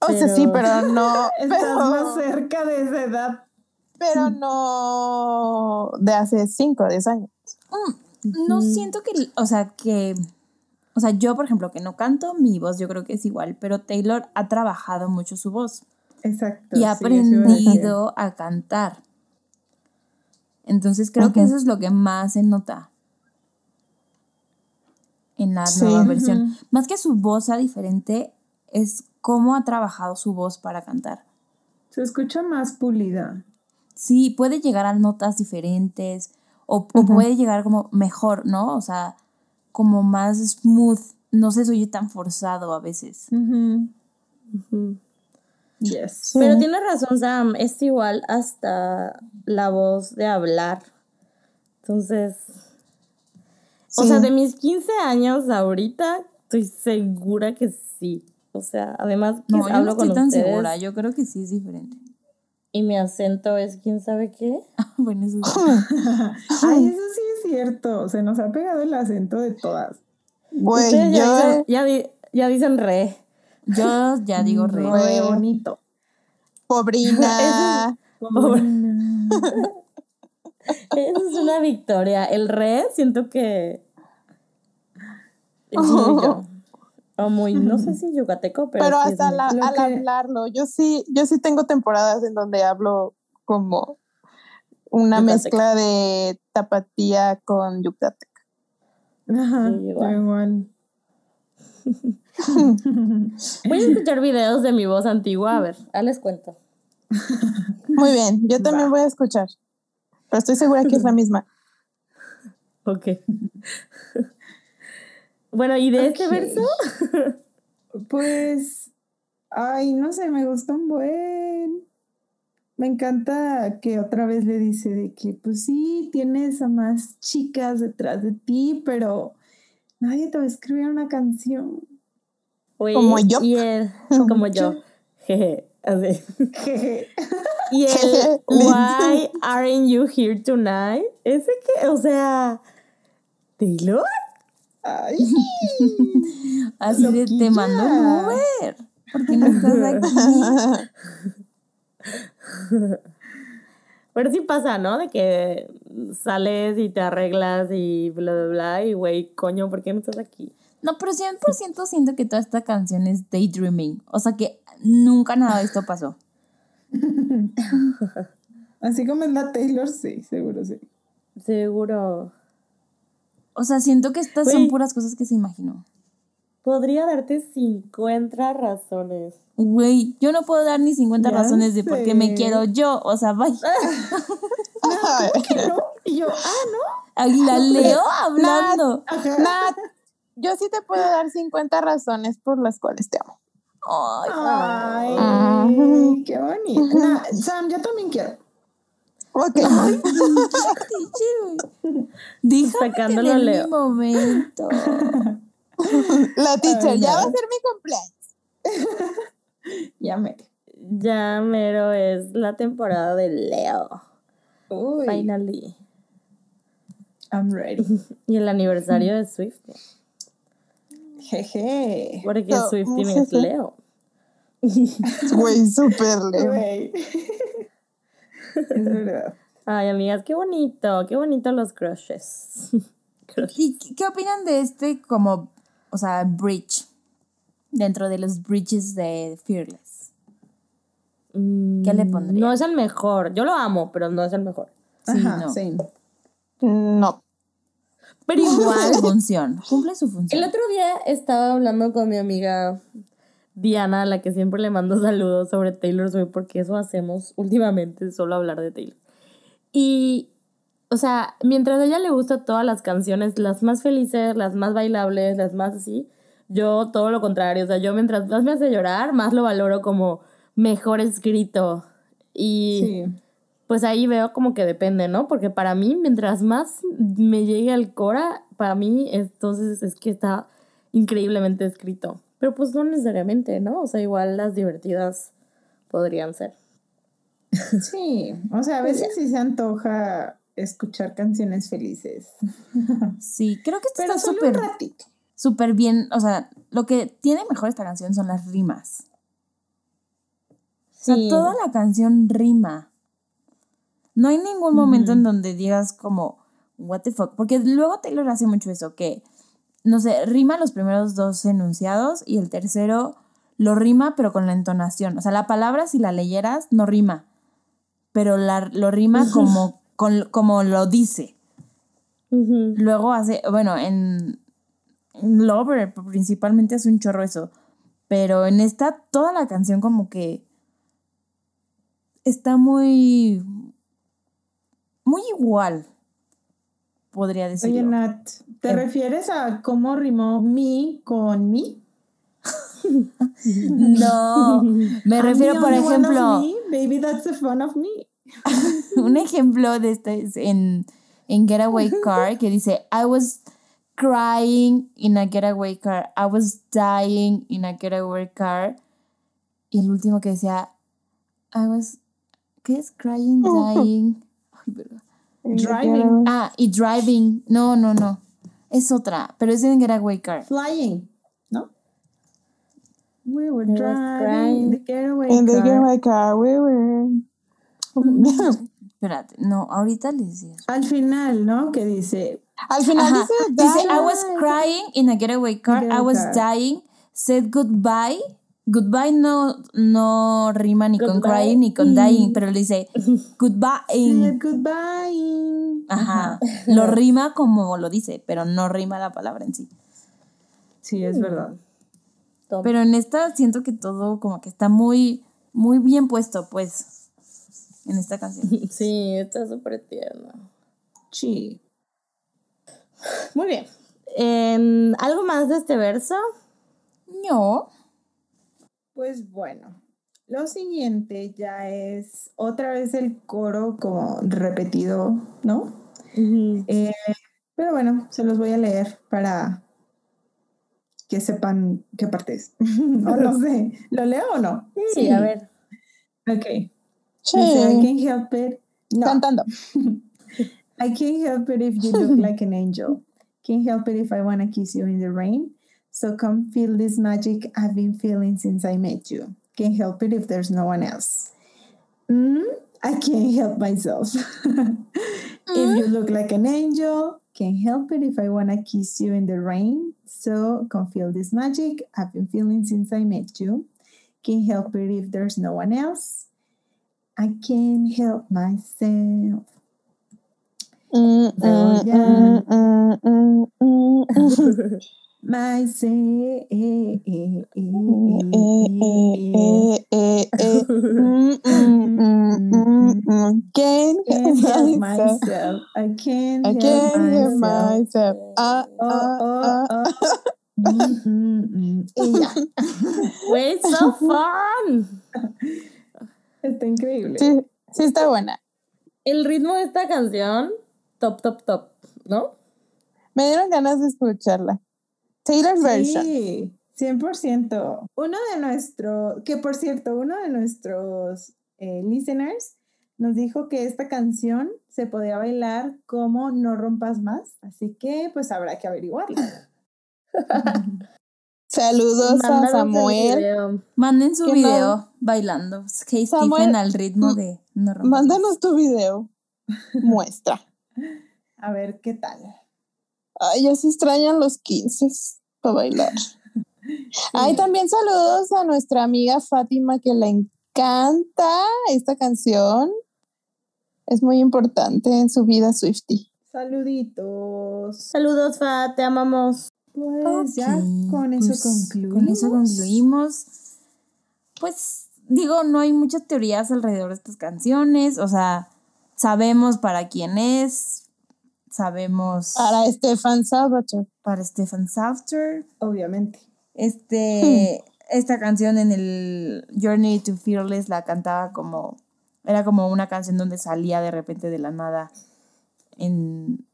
O sea, sí, Pero- pero no, Estás más pero, cerca de esa edad. pero no de hace 5 o 10 años. No siento que, o sea, que, o sea, yo, por ejemplo, que no canto, mi voz yo creo que es igual, pero Taylor ha trabajado mucho su voz Exacto. y ha sí, a aprendido a cantar. Entonces creo que eso es lo que más se nota en la Sí. nueva versión. Más que su voz sea diferente, es cómo ha trabajado su voz para cantar. Se escucha más pulida. Sí, puede llegar a notas diferentes o, puede llegar como mejor, ¿no? O sea, como más smooth. No se oye tan forzado a veces. Ujú. Yes. Sí. Pero tienes razón, Sam, es igual hasta la voz de hablar. Entonces, o sea, de mis 15 años ahorita, estoy segura que sí. O sea, además que No, yo no hablo estoy con tan ustedes segura. Yo creo que sí es diferente. y mi acento es quién sabe qué. bueno, eso sí. Ay, eso sí es cierto. Se nos ha pegado el acento de todas. Güey, ya, ya, di- ya dicen re. Yo ya digo re. Re bonito. pobrina. Eso es una victoria. El re, siento que es muy yo. O muy, no sé si yucateco, pero, pero hasta la- al que- hablarlo, yo sí, yo sí tengo temporadas en donde hablo como una Yucateca. mezcla de tapatía con yucateca. Ajá, Sí, igual. igual. Voy a escuchar videos de mi voz antigua, a ver, ahí les cuento. Muy bien, yo también Va. voy a escuchar, pero estoy segura que es la misma. Ok. bueno, ¿y de este Ok. verso? Pues, ay, no sé, me gusta un buen. Me encanta que otra vez le dice de que, pues sí, tienes a más chicas detrás de ti, pero nadie te va a escribir una canción. Oye, Como yo. Y el, como yo. Jeje, así. Jeje. Y el Why aren't you here tonight? Ese que, o sea, Taylor. Ay, Así de te mando un Uber. ¿Por qué no estás aquí? Pero sí pasa, ¿no? De que sales y te arreglas y bla, bla, bla, y güey, coño, ¿por qué no estás aquí? No, pero 100% siento que toda esta canción es daydreaming. O sea que nunca nada de esto pasó. Así como es la Taylor, sí, seguro sí. Seguro. O sea, siento que estas son puras cosas que se imaginó. Podría darte 50 razones. Güey, yo no puedo dar ni 50 Ya razones de por qué me quiero yo. O sea, vaya. ¿No? Y yo, ah, ¿no? Ay, La leo hablando. Nat, yo sí te puedo dar 50 razones por las cuales te amo. Ay, Ay, qué bonito. Nah, Sam, yo también quiero. Ok. güey. Déjame Sacándolo tener Leo. mi momento. La teacher, Ay, ya va a ser mi cumpleaños. Ya me. Ya mero es la temporada de Leo. Uy, Finally. I'm ready. Y el aniversario de Swift. Jeje. Porque No, Swift no es Leo. Güey, súper leo. Güey. Es verdad. Ay, amigas, qué bonito, qué bonito los crushes. Crushes. ¿Y qué- qué opinan de este como, o sea, bridge? Dentro de los bridges de Fearless. ¿Qué le pondrían? No es el mejor. Yo lo amo, pero no es el mejor. Sí, Ajá, no. sí. No. Pero igual, Su función. Cumple su función. el otro día estaba hablando con mi amiga Diana, a la que siempre le mando saludos sobre Taylor Swift, porque eso hacemos últimamente, solo hablar de Taylor. Y, o sea, mientras a ella le gusta todas las canciones, las más felices, las más bailables, las más así, yo todo lo contrario. O sea, yo mientras más me hace llorar, más lo valoro como mejor escrito. Y Sí. pues ahí veo como que depende, ¿no? Porque para mí, mientras más me llegue al Cora, para mí entonces es que está increíblemente escrito. Pero pues no necesariamente, ¿no? O sea, igual las divertidas podrían ser. Sí, o sea, a veces sí se antoja escuchar canciones felices. Sí, creo que esto Pero está súper súper bien. O sea, lo que tiene mejor esta canción son las rimas. O sea, toda la canción rima. No hay ningún momento en donde digas como, what the fuck. Porque luego Taylor hace mucho eso, que, no sé, rima los primeros dos enunciados y el tercero lo rima pero con la entonación. O sea, la palabra si la leyeras no rima, pero la, lo rima como, con, como lo dice. Luego hace, bueno, en en Lover principalmente hace un chorro eso. Pero en esta, toda la canción como que está muy, muy igual, podría decirlo. Oye, Nat, ¿te Em. refieres a cómo rimó mi con mi? No, me refiero, por ejemplo, me, Baby, that's the fun of me. un ejemplo de este es en, en Getaway Car que dice, I was crying in a getaway car, I was dying in a getaway car. Y el último que decía, I was, ¿qué es? Crying, dying. Ay. Driving. Ah, y driving. No, no, no. Es otra, pero es en Getaway Car. Flying, ¿no? We were driving the getaway In the car. getaway car, we were. Espérate, no, ahorita les digo. Al final, ¿no? Que dice, Al final Ajá. dice, Dice. I was crying in a getaway car, I was car. dying, said goodbye. Goodbye no, no rima ni con crying ni con dying, pero le dice goodbye. said goodbye. Ajá. Lo rima como lo dice, pero no rima la palabra en sí. Sí, es verdad. Pero en esta siento que todo como que está muy, muy bien puesto, pues, en esta canción. Sí, está súper tierno. Sí. Muy bien. En- ¿Algo más de este verso? No. Pues bueno, lo siguiente ya es otra vez el coro como repetido, ¿no? Eh, pero bueno, se los voy a leer para que sepan qué parte es. o no sé, ¿lo leo o no? Sí, a ver. Ok. I can't help it. No. Cantando. I can't help it if you look like an angel. Can't help it if I want to kiss you in the rain. So come feel this magic I've been feeling since I met you. Can't help it if there's no one else. Mm, I can't help myself. if you look like an angel, can't help it if I wanna kiss you in the rain. So come feel this magic I've been feeling since I met you. Can't help it if there's no one else. I can't help myself. Mm, mm, Oh, yeah. mm, mm, mm, mm, mm. Myself. Eh, eh, eh, eh, eh. Mm, mm, mm, mm, mm. Can't Can't help help myself. myself. I can't I help can't help myself. myself. Ah, Oh, ah, oh, ah. oh. Mm, mm, mm. Y ya. Wait, so fun. Está increíble. Sí, sí está buena. El ritmo de esta canción, top, top, top, ¿no? Me dieron ganas de escucharla. Taylor's version. Sí, 100%. Uno de nuestros, que por cierto, uno de nuestros eh, listeners nos dijo que esta canción se podía bailar como No rompas más, así que pues habrá que averiguarlo. Saludos a Mándanos Samuel. video. Manden su video bailando. Kate Samuel, Stephen al ritmo de no. Mándanos tu video. Muestra. A ver qué tal. Ay, ya se extrañan los 15 para bailar. Ay, también saludos a nuestra amiga Fátima que le encanta esta canción. Es muy importante en su vida Swifty. Saluditos. Saludos, Fa, te amamos. Pues ya Ok, con eso pues, concluimos. Con eso concluimos. Pues digo, no hay muchas teorías alrededor de estas canciones. O sea, sabemos para quién es. Sabemos Para Stefan Salvatore. para Stephen Salter. Obviamente. Este, esta canción en el Journey to Fearless la cantaba como, era como una canción donde salía de repente de la nada en,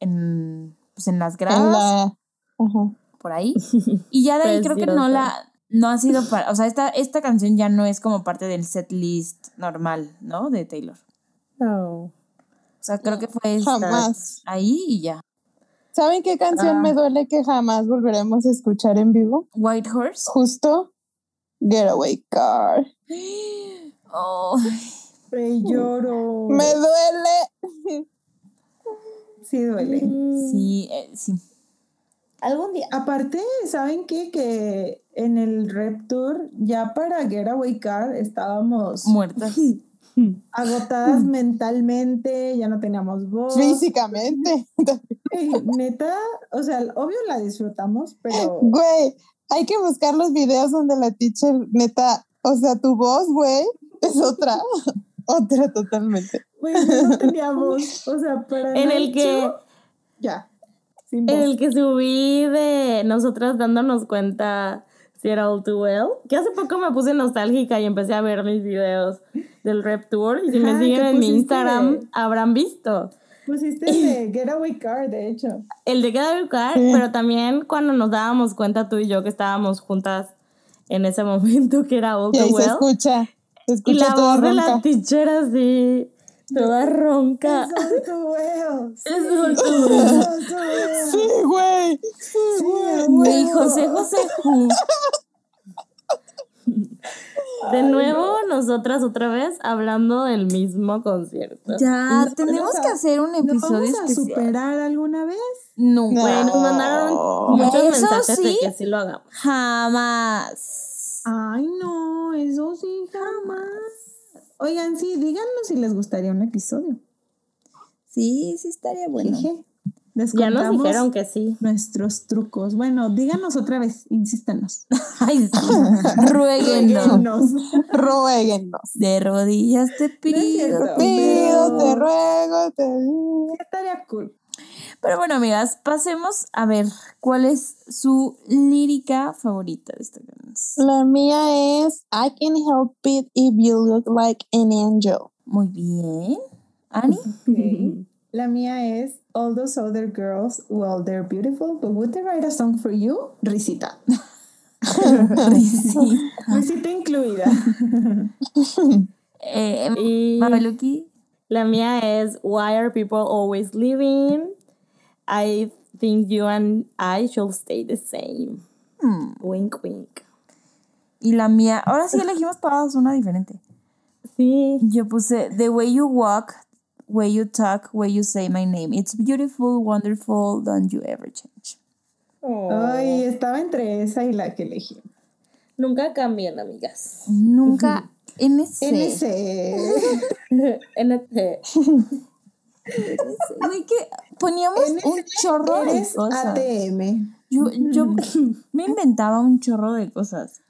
en, pues en las En gradas, por ahí. Y ya de ahí creo que no la, no ha sido para, o sea, esta, esta canción ya no es como parte del set list normal, ¿no? De Taylor. No. O sea, creo que fue esta- Jamás. ahí y ya. ¿Saben qué canción Ah. me duele que jamás volveremos a escuchar en vivo? White Horse. Justo Getaway Car. Oh, Rey lloro. Me duele. Sí duele. sí, eh, sí. Algún día. Aparte, ¿saben qué? Que en el Rep Tour, ya para Getaway Car estábamos Muertas. agotadas mentalmente, ya no teníamos voz. Físicamente. Neta, o sea, obvio la disfrutamos, pero Güey, hay que buscar los videos donde la teacher, neta, o sea, tu voz, güey, es otra. otra totalmente. güey, no teníamos, o sea, para En el que, ya, sin voz. el que subí de nosotras dándonos cuenta si era all too well. Que hace poco me puse nostálgica y empecé a ver mis videos del Rep Tour. Y si me Ajá, siguen que en mi Instagram, de- habrán visto. Pusiste el de Getaway Car, de hecho. El de Queda Educar, Sí. pero también cuando nos dábamos cuenta tú y yo que estábamos juntas en ese momento que era all Y too ahí se well. escucha. Se Y escucha la toda voz de la ronca. teacher así, toda ronca. Es too well. Sí, Es too well. Sí, güey. Sí, Sí, güey. Y José José Ju. De nuevo, nosotras otra vez hablando del mismo concierto. Ya, No, tenemos no, que hacer un ¿Nos episodio vamos a especial. superar alguna vez? No, No. Güey, nos mandaron muchos Eso mensajes de sí. que sí lo hagamos. jamás. Ay, no, eso sí, jamás. Oigan, sí, díganos si les gustaría un episodio. Sí, sí estaría bueno. Jeje. Les Ya nos dijeron que sí. nuestros trucos. Bueno, díganos otra vez, insístanos. Ay, sí. Ruéguenos. Ruéguenos. De rodillas te pido. cierto. te Pido, te ruego, te digo. Estaría cool. Pero bueno, amigas, pasemos a ver cuál es su lírica favorita de esta canción. La mía es I can help it if you look like an angel. Muy bien. Ani. Ok. La mía es All those other girls, well, they're beautiful, but would they write a song for you? Risita. Sí. Risita incluida. Eh, Mabeluki. la mía es Why are people always leaving? I think you and I should stay the same. Hmm. Wink, wink. Y la mía. Ahora sí elegimos todas una diferente. Sí. Yo puse The way you walk, way you talk, way you say my name. It's beautiful, wonderful, don't you ever change. Oh. Ay, estaba entre esa y la que elegí. Nunca cambien, amigas. Nunca NC. NC. NT. Güey, que poníamos un chorro de cosas. ATM. Yo, yo me inventaba un chorro de cosas.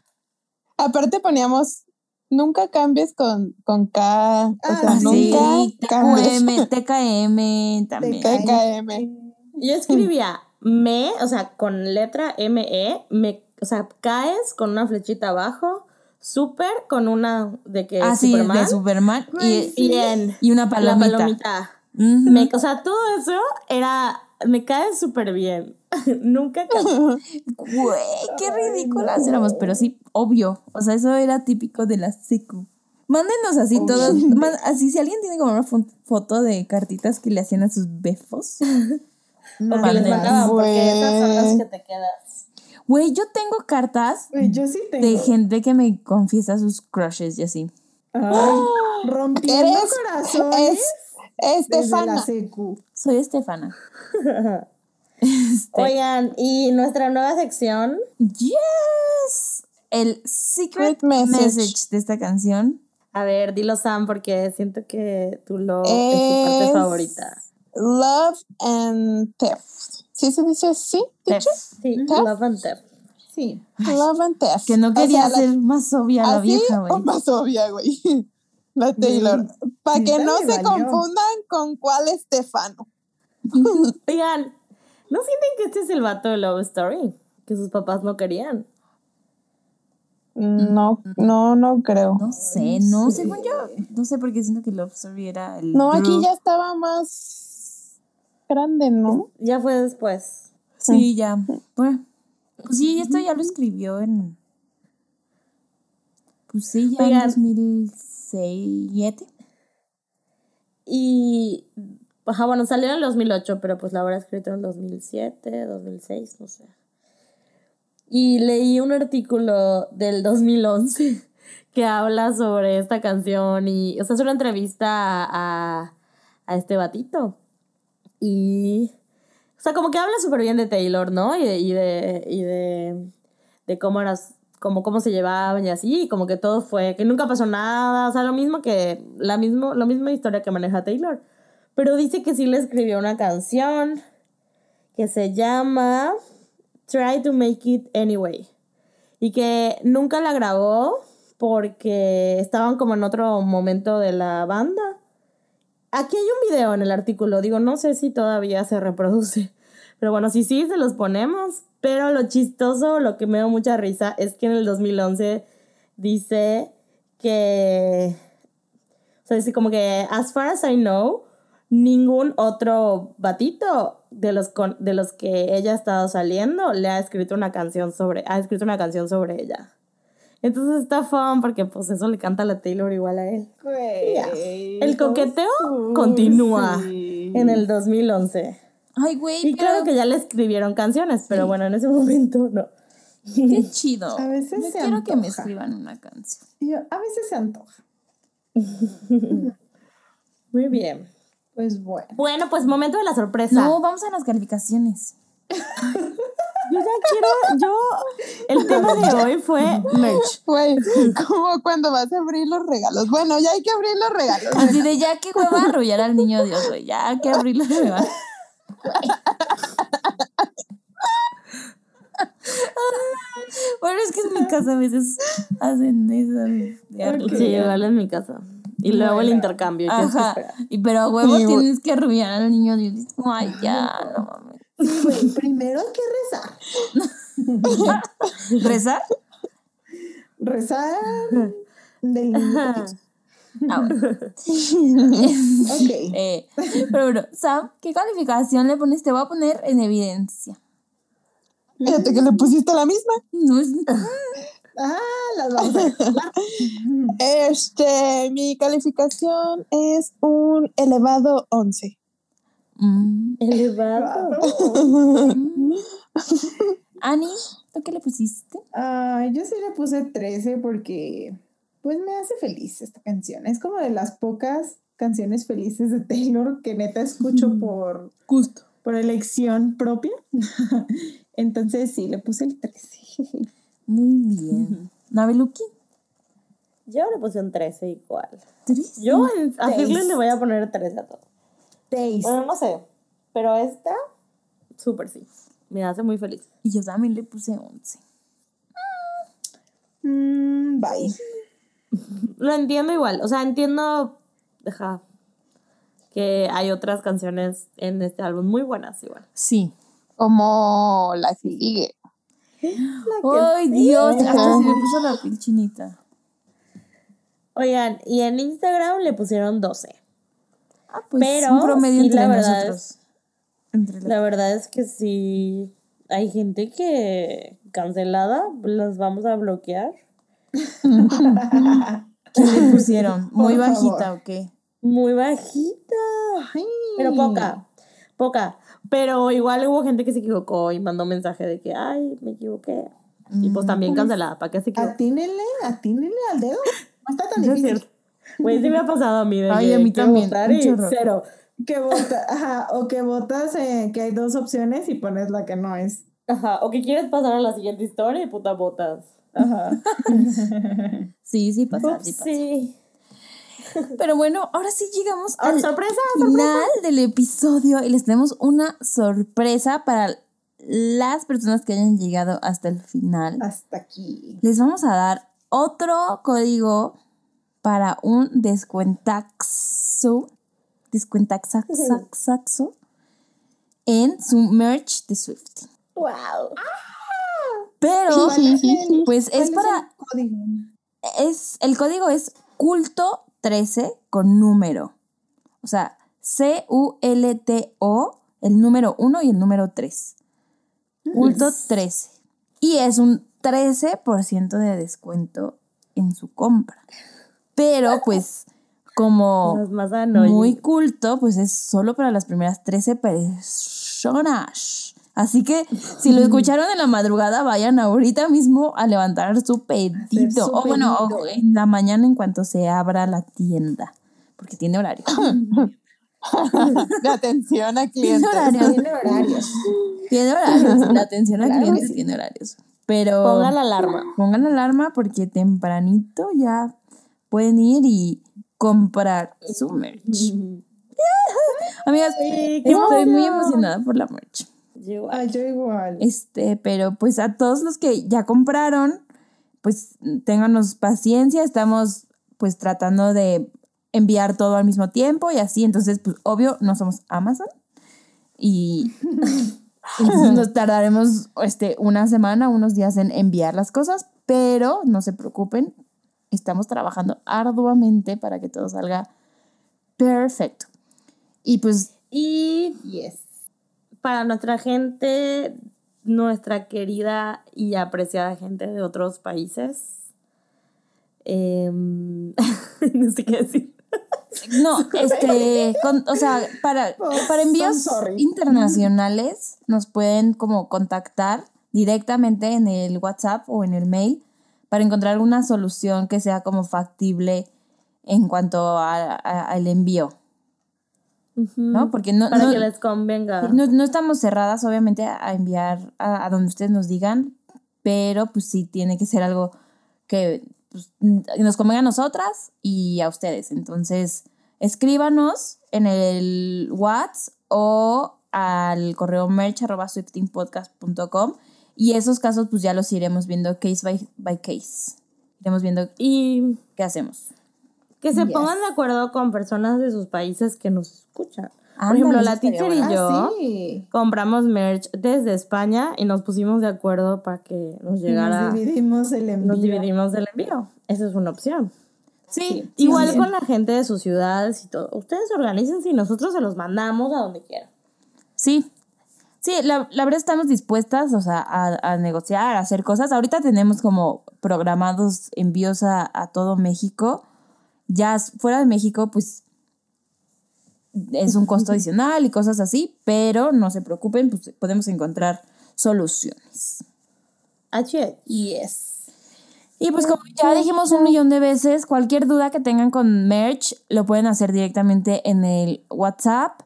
Aparte poníamos, nunca cambies con, con K, o Ah, sea, sí, nunca cambies TQM, TKM también. TKM. Yo escribía me, o sea, con letra M-E, me, o sea, caes con una flechita abajo, super con una de que Ah, sí, Superman, de Superman y, y en y una la palomita. Me- o sea, todo eso era, me cae súper bien. Nunca. Güey, qué ridículas éramos, pero sí, obvio. O sea, eso era típico de la secu. Mándenos así todos, man- así si alguien tiene como una fo- foto de cartitas que le hacían a sus befos. O que les mandaban, porque esas son las que te quedas. Güey, yo tengo cartas Güey, yo sí tengo. de gente que me confiesa sus crushes y así. Ay, rompiendo corazones Es Estefana. Soy Estefana. Este, Oigan, y nuestra nueva sección, yes. El secret message. message de esta canción a ver, dilo Sam, porque siento que tú lo es tu parte favorita. Love and Theft. ¿Sí se dice así? Theft. Sí, ¿Theft? Love and Theft. Sí. Love and Theft. Que no O sea, quería la- ser más obvia la ¿Así vieja, o güey. más obvia, güey? La Taylor. Para que no se valió. confundan con cuál Estefano. Oigan, ¿no sienten que este es el vato de Love Story? Que sus papás no querían. No, no, no creo. No sé, no, según yo, no sé por qué siento que Love Story era el. No, aquí ya estaba más grande, ¿no? Ya fue después. Sí, ya. Bueno, pues sí, esto ya lo escribió en. Pues sí, ya Oigan. en 2007. Y, ajá, bueno, salió en el 2008, pero pues la habrá escrito en el 2007, 2006, no sé. Y leí un artículo del 2011 que habla sobre esta canción y, o sea, es una entrevista a, a este batito. Y, o sea, como que habla súper bien de Taylor, ¿no? Y de, y de, y de, de cómo eras, como cómo se llevaban y así, como que todo fue, que nunca pasó nada, o sea, lo mismo que, la mismo, la misma historia que maneja Taylor. Pero dice que sí le escribió una canción que se llama Try to Make It Anyway. Y que nunca la grabó porque estaban como en otro momento de la banda. Aquí hay un video en el artículo, digo, no sé si todavía se reproduce. Pero bueno, sí, sí, se los ponemos. Pero lo chistoso, lo que me dio mucha risa, es que en el 2011 dice que... O sea, dice como que, as far as I know, ningún otro batito de los, con- de los que ella ha estado saliendo le ha escrito una canción sobre, ha escrito una canción sobre ella. Entonces está fun porque pues eso le canta a la Taylor igual a él. Güey. El todo coqueteo cursi. continúa en el 2011. Ay, güey, Y pero claro que ya le escribieron canciones, pero bueno, en ese momento no. qué chido. A veces Yo se quiero que me escriban una canción. Yo, a veces se antoja. Muy bien. Pues bueno. Bueno, pues momento de la sorpresa. No, vamos a las calificaciones. Yo ya quiero, yo, el tema de hoy fue merch. Güey, como cuando vas a abrir los regalos. Bueno, ya hay que abrir los regalos. Así de ya que hueva arrullar al niño Dios, güey. Ya hay que abrirlo de verdad. Bueno, es que en mi casa a veces hacen eso. Sí, igual en mi casa. Y luego el intercambio. Ajá. Y pero a huevo Y- tienes que arrullar al niño Dios. Es como, ay, ya, no mames. Sí, güey, primero hay que rezar. ¿Rezar? Rezar del niño Dios. Ah, bueno. Ok. Eh, pero bueno, Sam, ¿qué calificación le pones? Te voy a poner en evidencia. Fíjate que le pusiste la misma. No es- Ah, las vamos a. Este, mi calificación es un elevado 11. Mm. Elevado. Ani, ¿tú qué le pusiste? Ah, yo sí le puse 13 porque pues me hace feliz esta canción. Es como de las pocas canciones felices de Taylor que neta escucho por, Justo. por elección propia. Entonces sí, le puse el 13. Muy bien. Nabeluki. Yo le puse un 13 igual. Tres. Yo en- a. Fearless le voy a poner 13 a todo. Bueno, no sé. Pero esta, súper sí. Me hace muy feliz. Y yo también le puse 11. Mm, bye. Lo entiendo igual. O sea, entiendo. Deja. Que hay otras canciones en este álbum muy buenas igual. Sí. Como la que sigue. ¡Ay, Dios! Hasta se me puso la piel chinita. Oigan, y en Instagram le pusieron 12. Ah, pues Pero un promedio sí, entre la verdad nosotros. Entre la- La verdad es que sí. Hay gente que cancelada, las vamos a bloquear. ¿Qué le pusieron? ¿Muy Por bajita favor. o qué? Muy bajita. Ay. Pero poca. Poca. Pero igual hubo gente que se equivocó y mandó mensaje de que, ay, me equivoqué. Y pues también cancelada. ¿Para qué se equivocó? Atínenle, atínenle al dedo. No está tan No es difícil. cierto. Güey, sí me ha pasado a mí. De Ay, que a mí también, cero. Que vota, ajá, o que votas eh, que hay dos opciones y pones la que no es. Ajá. O que quieres pasar a la siguiente historia y puta votas. Ajá. Sí, sí pasa, Ups, sí pasa. sí. Pero bueno, ahora sí llegamos Ah, al sorpresa, final del episodio y les tenemos una sorpresa para las personas que hayan llegado hasta el final. Hasta aquí. Les vamos a dar otro código para un descuentaxo, descuentaxaxaxo en su merch de Swift. Wow. Pero, pues es ¿Cuál para, el código? es, el código es culto 13 con número. O sea, C-U-L-T-O, el número 1 y el número 3. Culto 13. Y es un 13% de descuento en su compra. Pero pues como muy culto, pues es solo para las primeras 13 personas. Así que si lo escucharon en la madrugada, vayan ahorita mismo a levantar su pedido. o bueno, o en la mañana en cuanto se abra la tienda. Porque tiene horario. De atención a Tiene clientes. Tiene horarios. Tiene horarios. La atención al Claro que cliente sí. tiene horarios. Pero Pongan la alarma. pongan la alarma porque tempranito ya pueden ir y comprar su merch. Amigas, estoy muy emocionada por la merch. Yo- Ay, yo igual. Este, pero pues a todos los que ya compraron, pues ténganos paciencia, estamos pues tratando de enviar todo al mismo tiempo y así, entonces pues obvio no somos Amazon y entonces nos tardaremos este una semana, unos días en enviar las cosas, pero no se preocupen, estamos trabajando arduamente para que todo salga perfecto. Y pues Y Yes. Para nuestra gente, nuestra querida y apreciada gente de otros países, em, no sé qué decir. No, este, con- o sea, para, Oh, para envíos internacionales nos pueden como contactar directamente en el WhatsApp o en el mail para encontrar una solución que sea como factible en cuanto a- a- ¿no? Porque no, Para no, que les convenga. no, no estamos cerradas, obviamente, a enviar a, a donde ustedes nos digan, pero pues sí tiene que ser algo que pues, nos convenga a nosotras y a ustedes. Entonces, escríbanos en el WhatsApp o al correo merch.swiftingpodcast.com y esos casos pues ya los iremos viendo case by, by case. Iremos viendo Y qué hacemos. Que se Yes. pongan de acuerdo con personas de sus países que nos escuchan. Por Ándale, ejemplo, la teacher y yo Ah, sí. compramos merch desde España y nos pusimos de acuerdo para que nos llegara. Nos dividimos el envío. Nos dividimos el envío. Esa es una opción. Sí, Igual con la gente de sus ciudades y todo. Ustedes organícense y nosotros se los mandamos a donde quieran. Sí, sí, la, la verdad estamos dispuestas, o sea, a, a negociar, a hacer cosas. Ahorita tenemos como programados envíos a, a todo México. Ya fuera de México, pues es un costo adicional y cosas así, pero no se preocupen, pues podemos encontrar soluciones. H. Yes. Y pues como ya dijimos un millón de veces, cualquier duda que tengan con merch lo pueden hacer directamente en el WhatsApp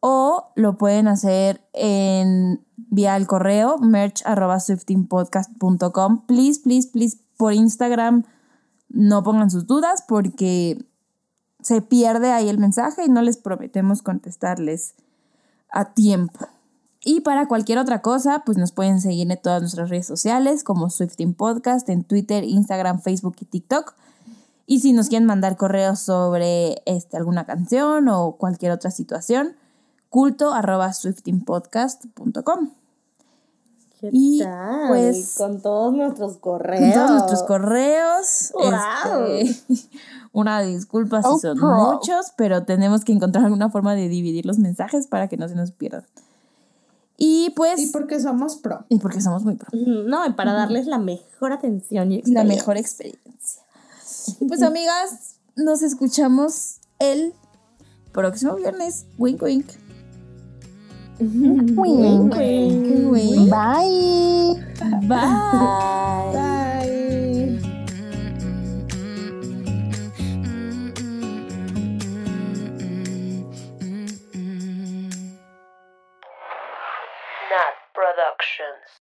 o lo pueden hacer en vía el correo merch@swiftingpodcast.com. Please, please, please por Instagram no pongan sus dudas porque se pierde ahí el mensaje y no les prometemos contestarles a tiempo. Y para cualquier otra cosa, pues nos pueden seguir en todas nuestras redes sociales como Swifting Podcast, en Twitter, Instagram, Facebook y TikTok. Y si nos quieren mandar correos sobre este, alguna canción o cualquier otra situación, culto arroba. ¿Qué Y, tal? pues, con todos nuestros correos. En todos nuestros correos. Wow. este, una disculpa si Oh, son muchos, pero tenemos que encontrar alguna forma de dividir los mensajes para que no se nos pierdan. Y pues, Y porque somos pro. y porque somos muy pro. No, y para darles la mejor atención y La experiencia. mejor experiencia. Y pues, amigas, nos escuchamos el próximo viernes. Wink, wink. Wink. Wink, wink. Bye. Bye. Bye.